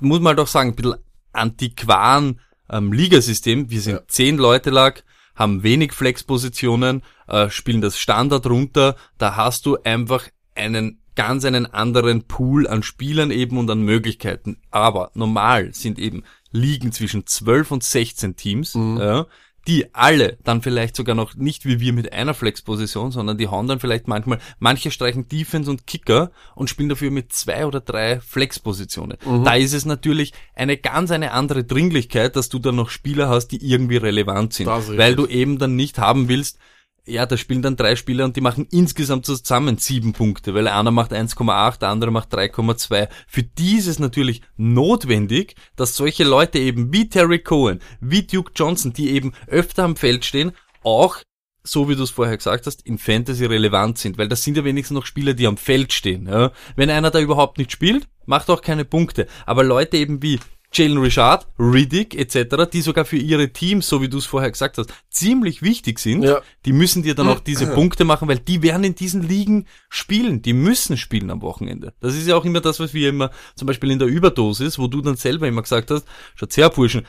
muss man doch sagen, ein bisschen antiquaren ähm, Ligasystem, wir sind Ja. zehn Leute lag, haben wenig Flexpositionen, äh, spielen das Standard runter, da hast du einfach einen ganz einen anderen Pool an Spielern eben und an Möglichkeiten. Aber normal sind eben Ligen zwischen 12 und 16 Teams, ja, die alle dann vielleicht sogar noch nicht wie wir mit einer Flexposition, sondern die hauen dann vielleicht manchmal, manche streichen Defense und Kicker und spielen dafür mit zwei oder drei Flexpositionen. Da ist es natürlich eine ganz eine andere Dringlichkeit, dass du dann noch Spieler hast, die irgendwie relevant sind, weil du eben dann nicht haben willst, ja, da spielen dann drei Spieler und die machen insgesamt zusammen sieben Punkte, weil einer macht 1,8, der andere macht 3,2. Für die ist es natürlich notwendig, dass solche Leute eben wie Terry Cohen, wie Duke Johnson, die eben öfter am Feld stehen, auch so wie du es vorher gesagt hast, in Fantasy relevant sind, weil das sind ja wenigstens noch Spieler, die am Feld stehen. Ja. Wenn einer da überhaupt nicht spielt, macht auch keine Punkte. Aber Leute eben wie Jalen Richard, Riddick etc., die sogar für ihre Teams, so wie du es vorher gesagt hast, ziemlich wichtig sind, Ja. die müssen dir dann auch diese Punkte machen, weil die werden in diesen Ligen spielen. Die müssen spielen am Wochenende. Das ist ja auch immer das, was wir immer, zum Beispiel in der Überdosis, wo du dann selber immer gesagt hast, schaut her, Burschen,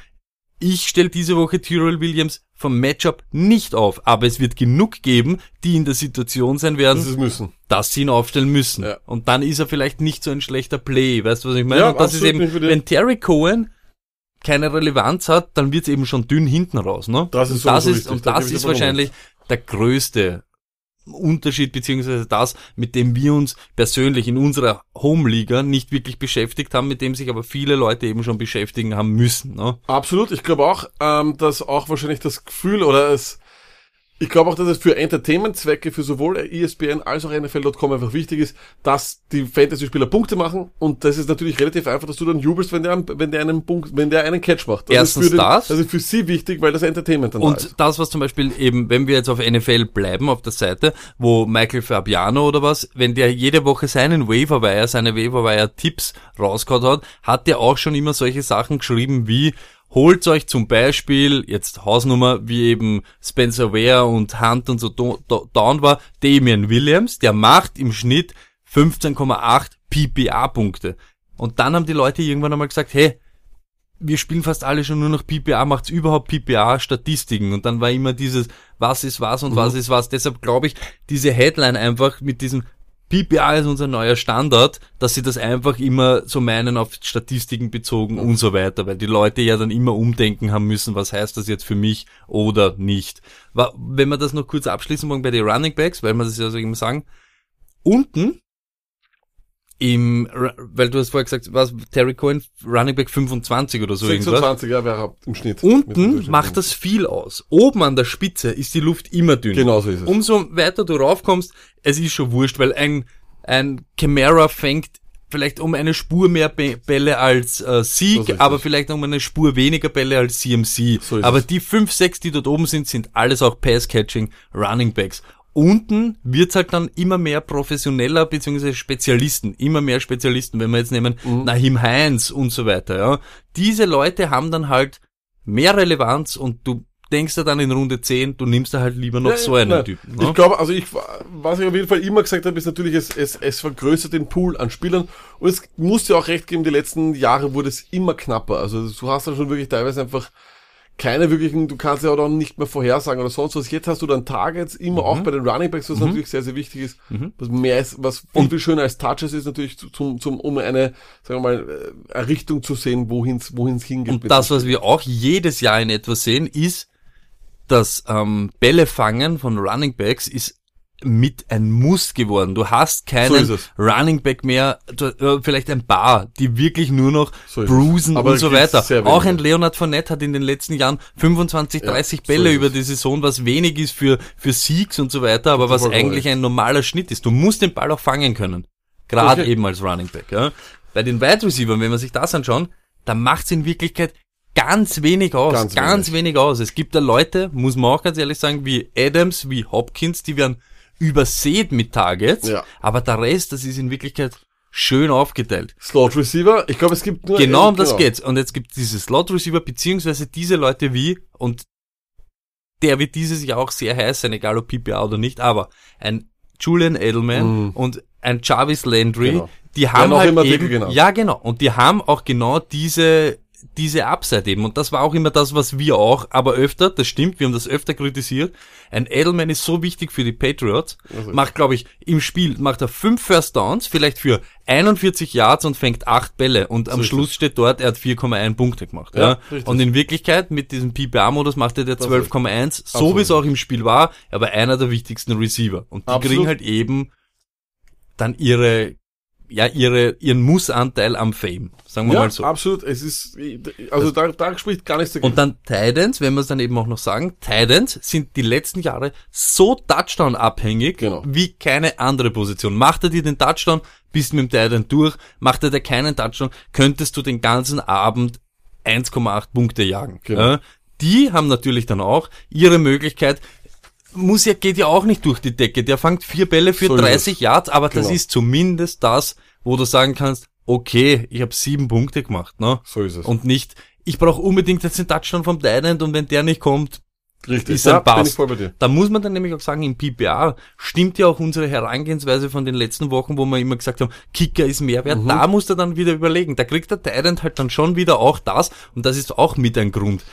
ich stelle diese Woche Tyrell Williams vom Matchup nicht auf, aber es wird genug geben, die in der Situation sein werden, das ist müssen. dass sie ihn aufstellen müssen. Ja. Und dann ist er vielleicht nicht so ein schlechter Play. Weißt du, was ich meine? Ja, Und das ist eben, wenn Terry Cohen keine Relevanz hat, dann wird es eben schon dünn hinten raus. Ne? Das ist und das ist, richtig, und da das ist wahrscheinlich der größte Unterschied, beziehungsweise das, mit dem wir uns persönlich in unserer Home-Liga nicht wirklich beschäftigt haben, mit dem sich aber viele Leute eben schon beschäftigen haben müssen. Ne? Absolut. Ich glaube auch, ähm, dass auch wahrscheinlich das Gefühl oder es, ich glaube auch, dass es für Entertainment-Zwecke für sowohl ESPN als auch NFL.com einfach wichtig ist, dass die Fantasy-Spieler Punkte machen und das ist natürlich relativ einfach, dass du dann jubelst, wenn der, einen- wenn der einen Punkt, wenn der einen Catch macht. Das Erstens ist für den, das. das ist für sie wichtig, weil das Entertainment dann da Und ist. das, was zum Beispiel eben, wenn wir jetzt auf NFL bleiben, auf der Seite, wo Michael Fabiano oder was, wenn der jede Woche seinen Waverwire, seine Waverwire-Tipps rausgehauen hat, hat der auch schon immer solche Sachen geschrieben wie, holt euch zum Beispiel, jetzt Hausnummer, wie eben Spencer Ware und Hunt und so do, do, down war, Damian Williams, der macht im Schnitt 15,8 PPA-Punkte. Und dann haben die Leute irgendwann einmal gesagt, hey, wir spielen fast alle schon nur noch PPA, macht's überhaupt PPA-Statistiken und dann war immer dieses, was ist was und was ist was. Deshalb glaube ich, diese Headline einfach mit diesem PPA ist unser neuer Standard, dass sie das einfach immer so meinen auf Statistiken bezogen und so weiter, weil die Leute ja dann immer umdenken haben müssen, was heißt das jetzt für mich oder nicht. Wenn wir das noch kurz abschließen wollen bei den Running Backs, weil wir das ja so immer sagen, unten im, weil du hast vorher gesagt, was, Terry Cohen, Running Back 25 oder so irgendwas. 26, ja, wäre im Schnitt. Unten macht das viel aus. Oben an der Spitze ist die Luft immer dünn. Genau so ist es. Umso weiter du raufkommst, es ist schon wurscht, weil ein, ein Camara fängt vielleicht um eine Spur mehr Bälle als äh, Sieg, richtig. aber vielleicht um eine Spur weniger Bälle als CMC. So aber es. die fünf, sechs, die dort oben sind, sind alles auch Pass-Catching Running Backs. Unten wird's halt dann immer mehr professioneller beziehungsweise Spezialisten, immer mehr Spezialisten, wenn wir jetzt nehmen Mhm. Nahim Heinz und so weiter. Ja, diese Leute haben dann halt mehr Relevanz und du denkst dir dann in Runde 10, du nimmst da halt lieber noch Ja, so einen nein. Typen. Ne? Ich glaube, also ich, was ich auf jeden Fall immer gesagt habe, ist natürlich, es, es, es vergrößert den Pool an Spielern und es muss dir auch recht geben, die letzten Jahre wurde es immer knapper. Also du hast dann schon wirklich teilweise einfach keine wirklichen, du kannst ja auch dann nicht mehr vorhersagen oder sonst was. Jetzt hast du dann Targets, immer Mhm. auch bei den Running Backs, was natürlich sehr, sehr wichtig ist, was mehr ist, was viel, viel schöner als Touches ist natürlich zu- zum, zum, um eine, sagen wir mal, äh, eine Richtung zu sehen, wohin es hingeht. Und das, was wir auch jedes Jahr in etwa sehen, ist, das ähm, Bälle fangen von Running Backs ist mit ein Muss geworden. Du hast So keinen es. Running Back mehr, du, äh, vielleicht ein paar, die wirklich nur noch So es. bruisen und so weiter. Auch ein Leonard Fournette hat in den letzten Jahren 25, Ja, 30 so Bälle ist über es. die Saison, was wenig ist für, für Siegs und so weiter, aber was eigentlich ein normaler Schnitt ist. Du musst den Ball auch fangen können. Gerade Okay. eben als Running Back. Ja. Bei den Wide Receivers, wenn wir sich das anschauen, da macht's in Wirklichkeit ganz wenig aus. Ganz Ganz, wenig. aus. Es gibt da Leute, muss man auch ganz ehrlich sagen, wie Adams, wie Hopkins, die werden übersät mit Targets, Ja. aber der Rest, das ist in Wirklichkeit schön aufgeteilt. Slot Receiver. Ich glaube, es gibt nur Genau um das geht's. Und jetzt gibt diese Slot Receiver, beziehungsweise diese Leute wie, und der wird dieses Jahr auch sehr heiß sein, egal ob PPA oder nicht, aber ein Julian Edelman und ein Jarvis Landry, Mhm. Genau. die haben halt eben, genannt. ja genau, und die haben auch genau diese, diese Upside eben. Und das war auch immer das, was wir auch, aber öfter, das stimmt, wir haben das öfter kritisiert. Ein Edelman ist so wichtig für die Patriots, macht, glaube ich, im Spiel, macht er fünf First Downs, vielleicht für 41 Yards und fängt acht Bälle. Und am ist Schluss steht dort, er hat 4,1 Punkte gemacht. Ja, Ja. Und in Wirklichkeit, mit diesem PPA-Modus macht er der Das 12,1, so wie es auch im Spiel war, aber einer der wichtigsten Receiver. Und die Absolut. kriegen halt eben dann ihre, ja, ihre, ihren Mussanteil am Fame. Sagen wir Ja, mal so. absolut. Es ist, also da, da spricht gar nichts dagegen. Und dann Titans, wenn wir es dann eben auch noch sagen, Titans sind die letzten Jahre so Touchdown-abhängig Genau. wie keine andere Position. Macht er dir den Touchdown, bist mit dem Titan durch. Macht er dir keinen Touchdown, könntest du den ganzen Abend 1,8 Punkte jagen. Genau. Ja, die haben natürlich dann auch ihre Möglichkeit, muss ja, geht ja auch nicht durch die Decke. Der fängt vier Bälle für So ist 30 es. Yards, aber das Genau. ist zumindest das, wo du sagen kannst, okay, ich habe sieben Punkte gemacht, ne? so ist es. Und nicht, ich brauche unbedingt jetzt den Touchdown vom Tyrant und wenn der nicht kommt, Richtig. ist ja, ein Pass. Da muss man dann nämlich auch sagen, im PPA stimmt ja auch unsere Herangehensweise von den letzten Wochen, wo wir immer gesagt haben, Kicker ist Mehrwert. Mhm. Da muss er dann wieder überlegen. Da kriegt der Tyrant halt dann schon wieder auch das und das ist auch mit ein Grund.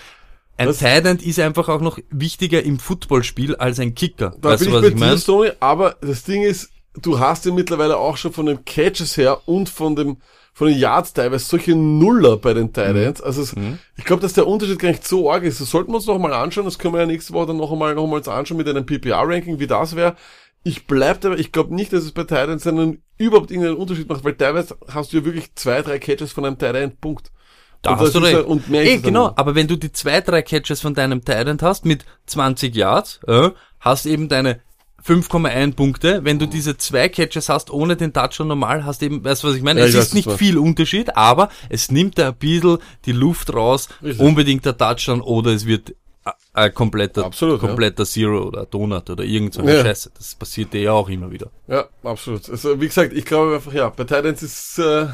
Ein Das- ist einfach auch noch wichtiger im Footballspiel als ein Kicker. Da weißt bin du, ich was ich dir, meine? Sony, aber das Ding ist, du hast ja mittlerweile auch schon von den Catches her und von dem von den Yards teilweise solche Nuller bei den Tight Mhm. Also es, ich glaube, dass der Unterschied gar nicht so arg ist. Das sollten wir uns noch mal anschauen. Das können wir ja nächste Woche dann noch einmal noch uns anschauen mit einem PPR-Ranking, wie das wäre. Ich bleib dabei, ich glaube nicht, dass es bei Tight Ends einen, überhaupt irgendeinen Unterschied macht, weil teilweise hast du ja wirklich zwei, drei Catches von einem Tight End, Punkt. Da Und hast du recht. ja- und mehr Ey, dann genau, nicht. aber wenn du die zwei, drei Catches von deinem Tyrant hast mit 20 Yards, äh, hast eben deine 5,1 Punkte. Wenn du diese zwei Catches hast ohne den Touchdown normal, hast eben, weißt du, was ich meine? Ja, es ich ist was nicht meinst. viel Unterschied, aber es nimmt da ein bisschen die Luft raus, unbedingt der Touchdown oder es wird äh, ein kompletter, Absolut, ja. kompletter Zero oder Donut oder irgend so eine Ja. Scheiße. Das passiert dir ja auch immer wieder. Ja, absolut. Also wie gesagt, ich glaube einfach, ja, bei Tight Ends ist äh,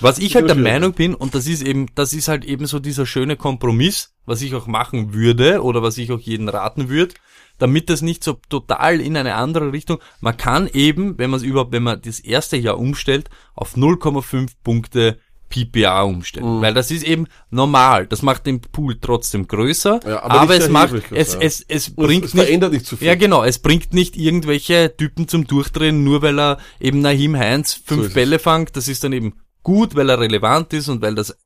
Was ich halt der. Meinung bin, und das ist eben, das ist halt eben so dieser schöne Kompromiss, was ich auch machen würde oder was ich auch jeden raten würde, damit das nicht so total in eine andere Richtung, man kann eben, wenn man es überhaupt, wenn man das erste Jahr umstellt, auf 0,5 Punkte PPA umstellen. Mhm. Weil das ist eben normal. Das macht den Pool trotzdem größer, Ja, aber aber, nicht es macht, es, es, es Und bringt es nicht, verändert nicht zu viel. ja genau, es bringt nicht irgendwelche Typen zum Durchdrehen, nur weil er eben Nahim Heinz So fünf es. Bälle fangt. Das ist dann eben gut, weil er relevant ist und weil das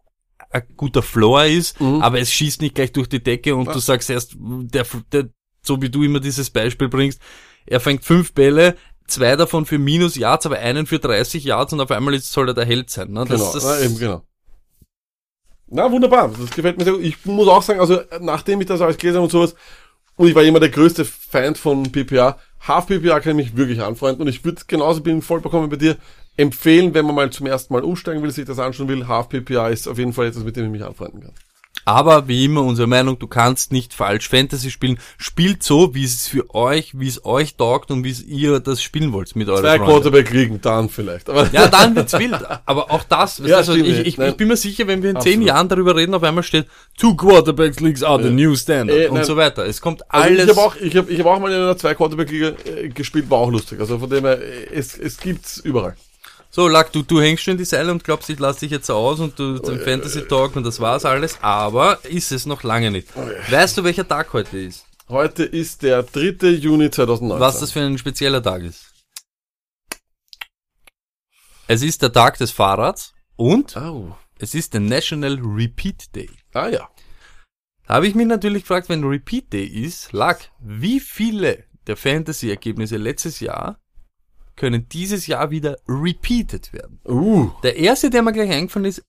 ein guter Floor ist, Mhm. aber es schießt nicht gleich durch die Decke und du sagst erst, der, der, so wie du immer dieses Beispiel bringst, er fängt fünf Bälle, zwei davon für Minus Yards, aber einen für 30 Yards und auf einmal ist, soll er der Held sein. Ne? Genau, Das, na, eben, genau. Na, wunderbar. Das gefällt mir sehr gut. Ich muss auch sagen, also, nachdem ich das alles gelesen habe und sowas, und ich war immer der größte Fan von PPA, Half PPA kann ich mich wirklich anfreunden und ich würde genauso bin vollkommen bei dir empfehlen, wenn man mal zum ersten Mal umsteigen will, sich das anschauen will, Half PPA ist auf jeden Fall etwas, mit dem ich mich anfreunden kann. Aber wie immer unsere Meinung, du kannst nicht falsch Fantasy spielen. Spielt so, wie es für euch, wie es euch taugt und wie es ihr das spielen wollt mit euren Zwei. Quarterback liegen, dann vielleicht. Aber Ja, dann wird's wild. Aber auch das, Ja, also ich, ich, ich bin mir sicher, wenn wir in zehn Absolut. Jahren darüber reden, auf einmal steht, two quarterbacks leagues are the new standard Äh, und nein. so weiter. Es kommt Also alles. ich habe auch, ich hab, ich hab auch mal in einer zwei Quarterback Liga äh, gespielt, war auch lustig. Also von dem her, äh, es, es gibt's überall. So, Lack, du, du hängst schon in die Seile und glaubst, ich lasse dich jetzt aus und du zum Fantasy Talk und das war's alles, aber ist es noch lange nicht. Weißt du, welcher Tag heute ist? Heute ist der 3. Juni 2019. Was das für ein spezieller Tag ist? Es ist der Tag des Fahrrads und Au. es ist der National Repeat Day. Ah ja. Da habe ich mich natürlich gefragt, wenn Repeat Day ist, Lack, wie viele der Fantasy-Ergebnisse letztes Jahr können dieses Jahr wieder repeated werden? Uh. Der erste, der mir gleich eingefallen ist,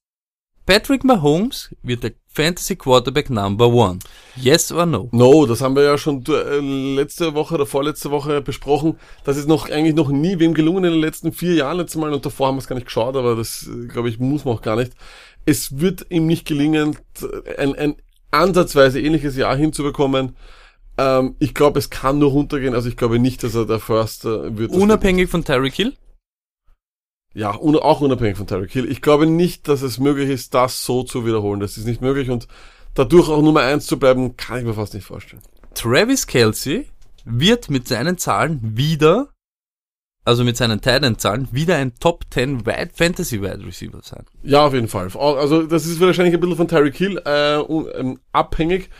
Patrick Mahomes wird der Fantasy Quarterback Number One. Yes or no? No, das haben wir ja schon äh, letzte Woche oder vorletzte Woche besprochen. Das ist noch eigentlich noch nie wem gelungen in den letzten vier Jahren letztes Mal und davor haben wir es gar nicht geschaut, aber das äh, glaube ich muss man auch gar nicht. Es wird ihm nicht gelingen, ein, ein ansatzweise ähnliches Jahr hinzubekommen. Ähm, ich glaube, es kann nur runtergehen. Also ich glaube nicht, dass er der First äh, wird. Unabhängig von Tyreek Hill? Ja, un auch unabhängig von Tyreek Hill. Ich glaube nicht, dass es möglich ist, das so zu wiederholen. Das ist nicht möglich und dadurch auch Nummer eins zu bleiben, kann ich mir fast nicht vorstellen. Travis Kelsey wird mit seinen Zahlen wieder, also mit seinen Titan-Zahlen, wieder ein Top 10 Wide Fantasy Wide Receiver sein. Ja, auf jeden Fall. Also das ist wahrscheinlich ein bisschen von Tyreek Hill äh, un- ähm, abhängig.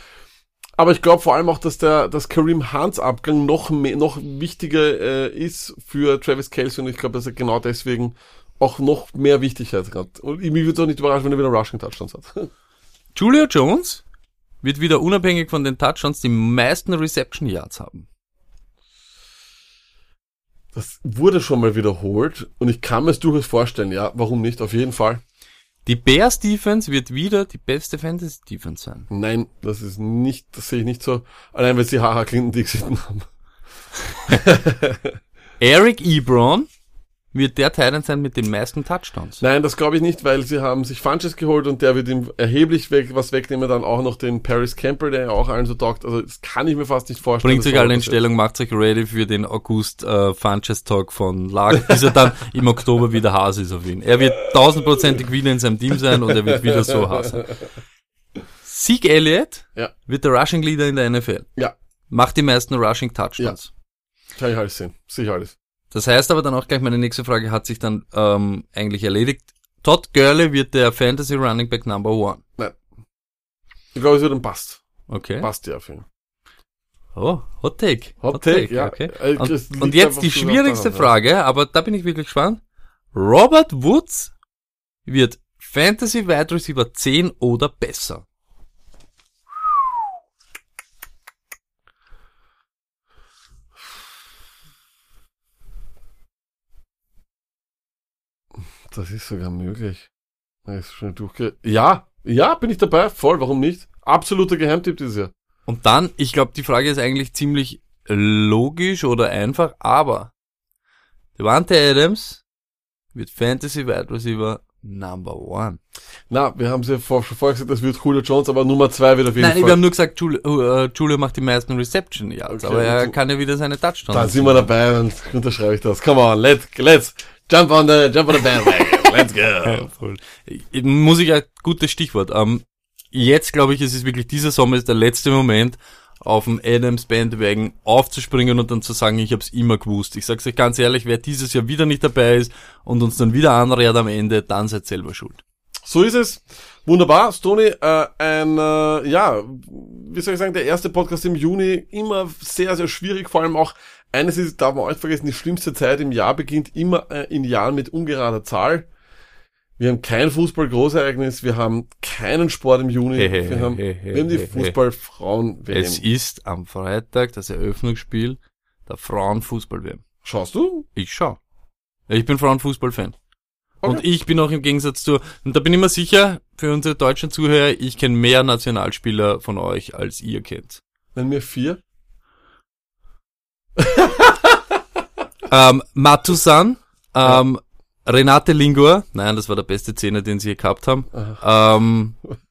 Aber ich glaube vor allem auch, dass der dass Kareem Hunts Abgang noch mehr, noch wichtiger äh, ist für Travis Kelsey und ich glaube, dass er genau deswegen auch noch mehr Wichtigkeit hat. Und mich würde es auch nicht überraschen, wenn er wieder Rushing Touchdowns hat. Julio Jones wird wieder unabhängig von den Touchdowns die meisten Reception Yards haben. Das wurde schon mal wiederholt und ich kann mir es durchaus vorstellen, ja, warum nicht, auf jeden Fall. Die Bears Defense wird wieder die beste Fantasy Defense sein. Nein, das ist nicht, das sehe ich nicht so, allein weil sie Haha Clinton Dixon haben. Eric Ebron wird der Titan sein mit den meisten Touchdowns. Nein, das glaube ich nicht, weil sie haben sich Funches geholt und der wird ihm erheblich weg, was wegnehmen, dann auch noch den Paris Campbell, der ja auch allen so taugt. Also das kann ich mir fast nicht vorstellen. Bringt sich alle in Stellung, macht sich ready für den August äh, Funches Talk von Lark, bis er dann im Oktober wieder Haas ist auf ihn. Er wird tausendprozentig wieder in seinem Team sein und er wird wieder so Haas sein. Zeke Elliott Ja. wird der Rushing Leader in der NFL. Ja, Macht die meisten Rushing Touchdowns. kann ich alles sehen. Sicher alles. Das heißt aber dann auch gleich, meine nächste Frage hat sich dann ähm, eigentlich erledigt. Todd Gurley wird der Fantasy Running Back Number One. Nein. Ich glaube, es wird ein Bast. Okay. Passt ja für ihn. Oh, Hot Take. Hot Take, ja. Okay. Äh, Und, und jetzt die schwierigste Frage, aber da bin ich wirklich gespannt. Robert Woods wird Fantasy Wide Receiver 10 oder besser. Das ist sogar möglich. Ist schon durchge ja, ja, bin ich dabei. Voll, warum nicht? Absoluter Geheimtipp dieses Jahr. Und dann, ich glaube, die Frage ist eigentlich ziemlich logisch oder einfach, aber Devante Adams wird Fantasy Wide Receiver Number One. Na, wir haben es ja vor, schon vorher gesagt, das wird Julio Jones, aber Nummer zwei wird auf jeden Nein, wir Fall. haben nur gesagt, Julio, äh, Julio macht die meisten Reception Yards, Okay, aber er kann ja wieder seine Touchdowns. Dann sind wir dabei und unterschreibe ich das. Come on, let's, let's jump on the, jump on the bandwagon. Let's go. Ja. Ich- Muss ich ein gutes Stichwort. Ähm, jetzt glaube ich, es ist wirklich dieser Sommer ist der letzte Moment, auf dem Adams Bandwagon aufzuspringen und dann zu sagen, ich habe es immer gewusst. Ich sag's euch ganz ehrlich, wer dieses Jahr wieder nicht dabei ist und uns dann wieder anrät am Ende, dann seid selber schuld. So ist es. Wunderbar. Stony, äh, ein, äh, ja, wie soll ich sagen, der erste Podcast im Juni, immer sehr, sehr schwierig, vor allem auch, eines ist, darf man auch nicht vergessen, die schlimmste Zeit im Jahr beginnt immer äh, in Jahren mit ungerader Zahl. Wir haben kein Fußball-Großereignis, wir haben keinen Sport im Juni, Hey, wir, haben, hey, hey, wir haben die. Fußball-Frauen-WM. Es ist am Freitag das Eröffnungsspiel der Frauenfußball-WM. Schaust du? Ich schau. Ich bin Frauenfußball-Fan. Okay. Und ich bin auch im Gegensatz zu, und da bin ich mir sicher, für unsere deutschen Zuhörer, ich kenne mehr Nationalspieler von euch, als ihr kennt. Nennen mir vier. Ähm, Matusan, ähm, Renate Lingor, nein, das war der beste Zehner, den sie je gehabt haben. Ähm,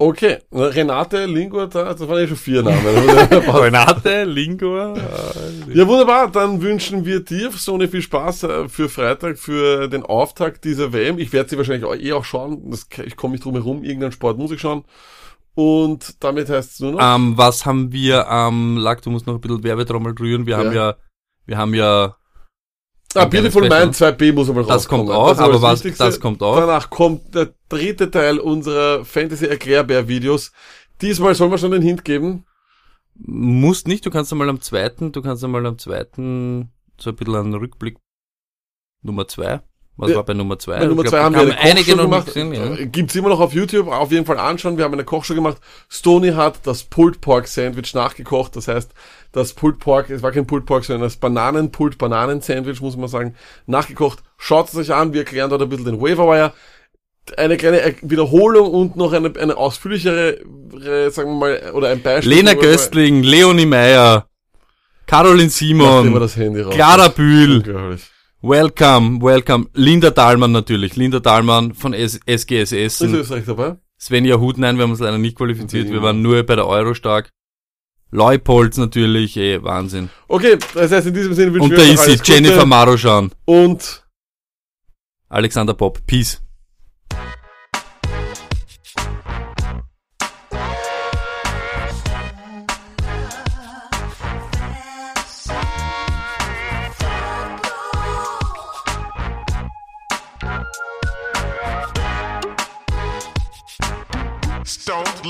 Okay, Renate Lingurt, das waren ja schon vier Namen. Renate Lingor, äh, ja, wunderbar. Dann wünschen wir dir, Sony, viel Spaß äh, für Freitag, für den Auftakt dieser WM. Ich werde sie wahrscheinlich eh auch schauen. Das, ich komme nicht drum herum, irgendeinen Sport muss ich schauen. Und damit heißt es nur noch, ähm, was haben wir am Lack, du musst noch ein bisschen Werbetrommel rühren, wir haben ja, wir haben ja, ah, Beautiful Mind 2b muss aber Das rauskommen. kommt auch, ist aber das was- Wichtigste. das kommt auch. Danach kommt der dritte Teil unserer Fantasy-Erklärbär-Videos. Diesmal sollen wir schon den Hint geben. musst nicht, du kannst einmal am zweiten, du kannst einmal am zweiten, so ein bisschen einen Rückblick, Nummer zwei, was Ja, war bei Nummer zwei? Bei Nummer Ich zwei glaub, haben wir eine einige Kochshow gemacht. gesehen, ja. Gibt's immer noch auf YouTube, auf jeden Fall anschauen. Wir haben eine Kochshow gemacht. Stony hat das Pulled Pork Sandwich nachgekocht. Das heißt, das Pulled Pork, es war kein Pulled Pork, sondern das Bananen Pulled Bananen Sandwich, muss man sagen, nachgekocht. Schaut es euch an. Wir erklären dort ein bisschen den Waverwire. Eine kleine Er- Wiederholung und noch eine, eine ausführlichere, äh, sagen wir mal, oder ein Beispiel. Lena. Göstling, Leonie Meyer, Caroline Simon, das Handy raus. Clara Bühl, Unglaublich. Welcome, welcome, Linda Dahlmann natürlich, Linda Dahlmann von S SGS Ist Österreich dabei? Svenja Hut, nein, wir haben uns leider nicht qualifiziert, Mhm. wir waren nur bei der Euro stark, Leupolz natürlich, eh, Wahnsinn. Okay, das heißt, in diesem Sinne wünschen Und wir da euch ist sie, Jennifer Maroschan, Und Alexander Popp, Peace.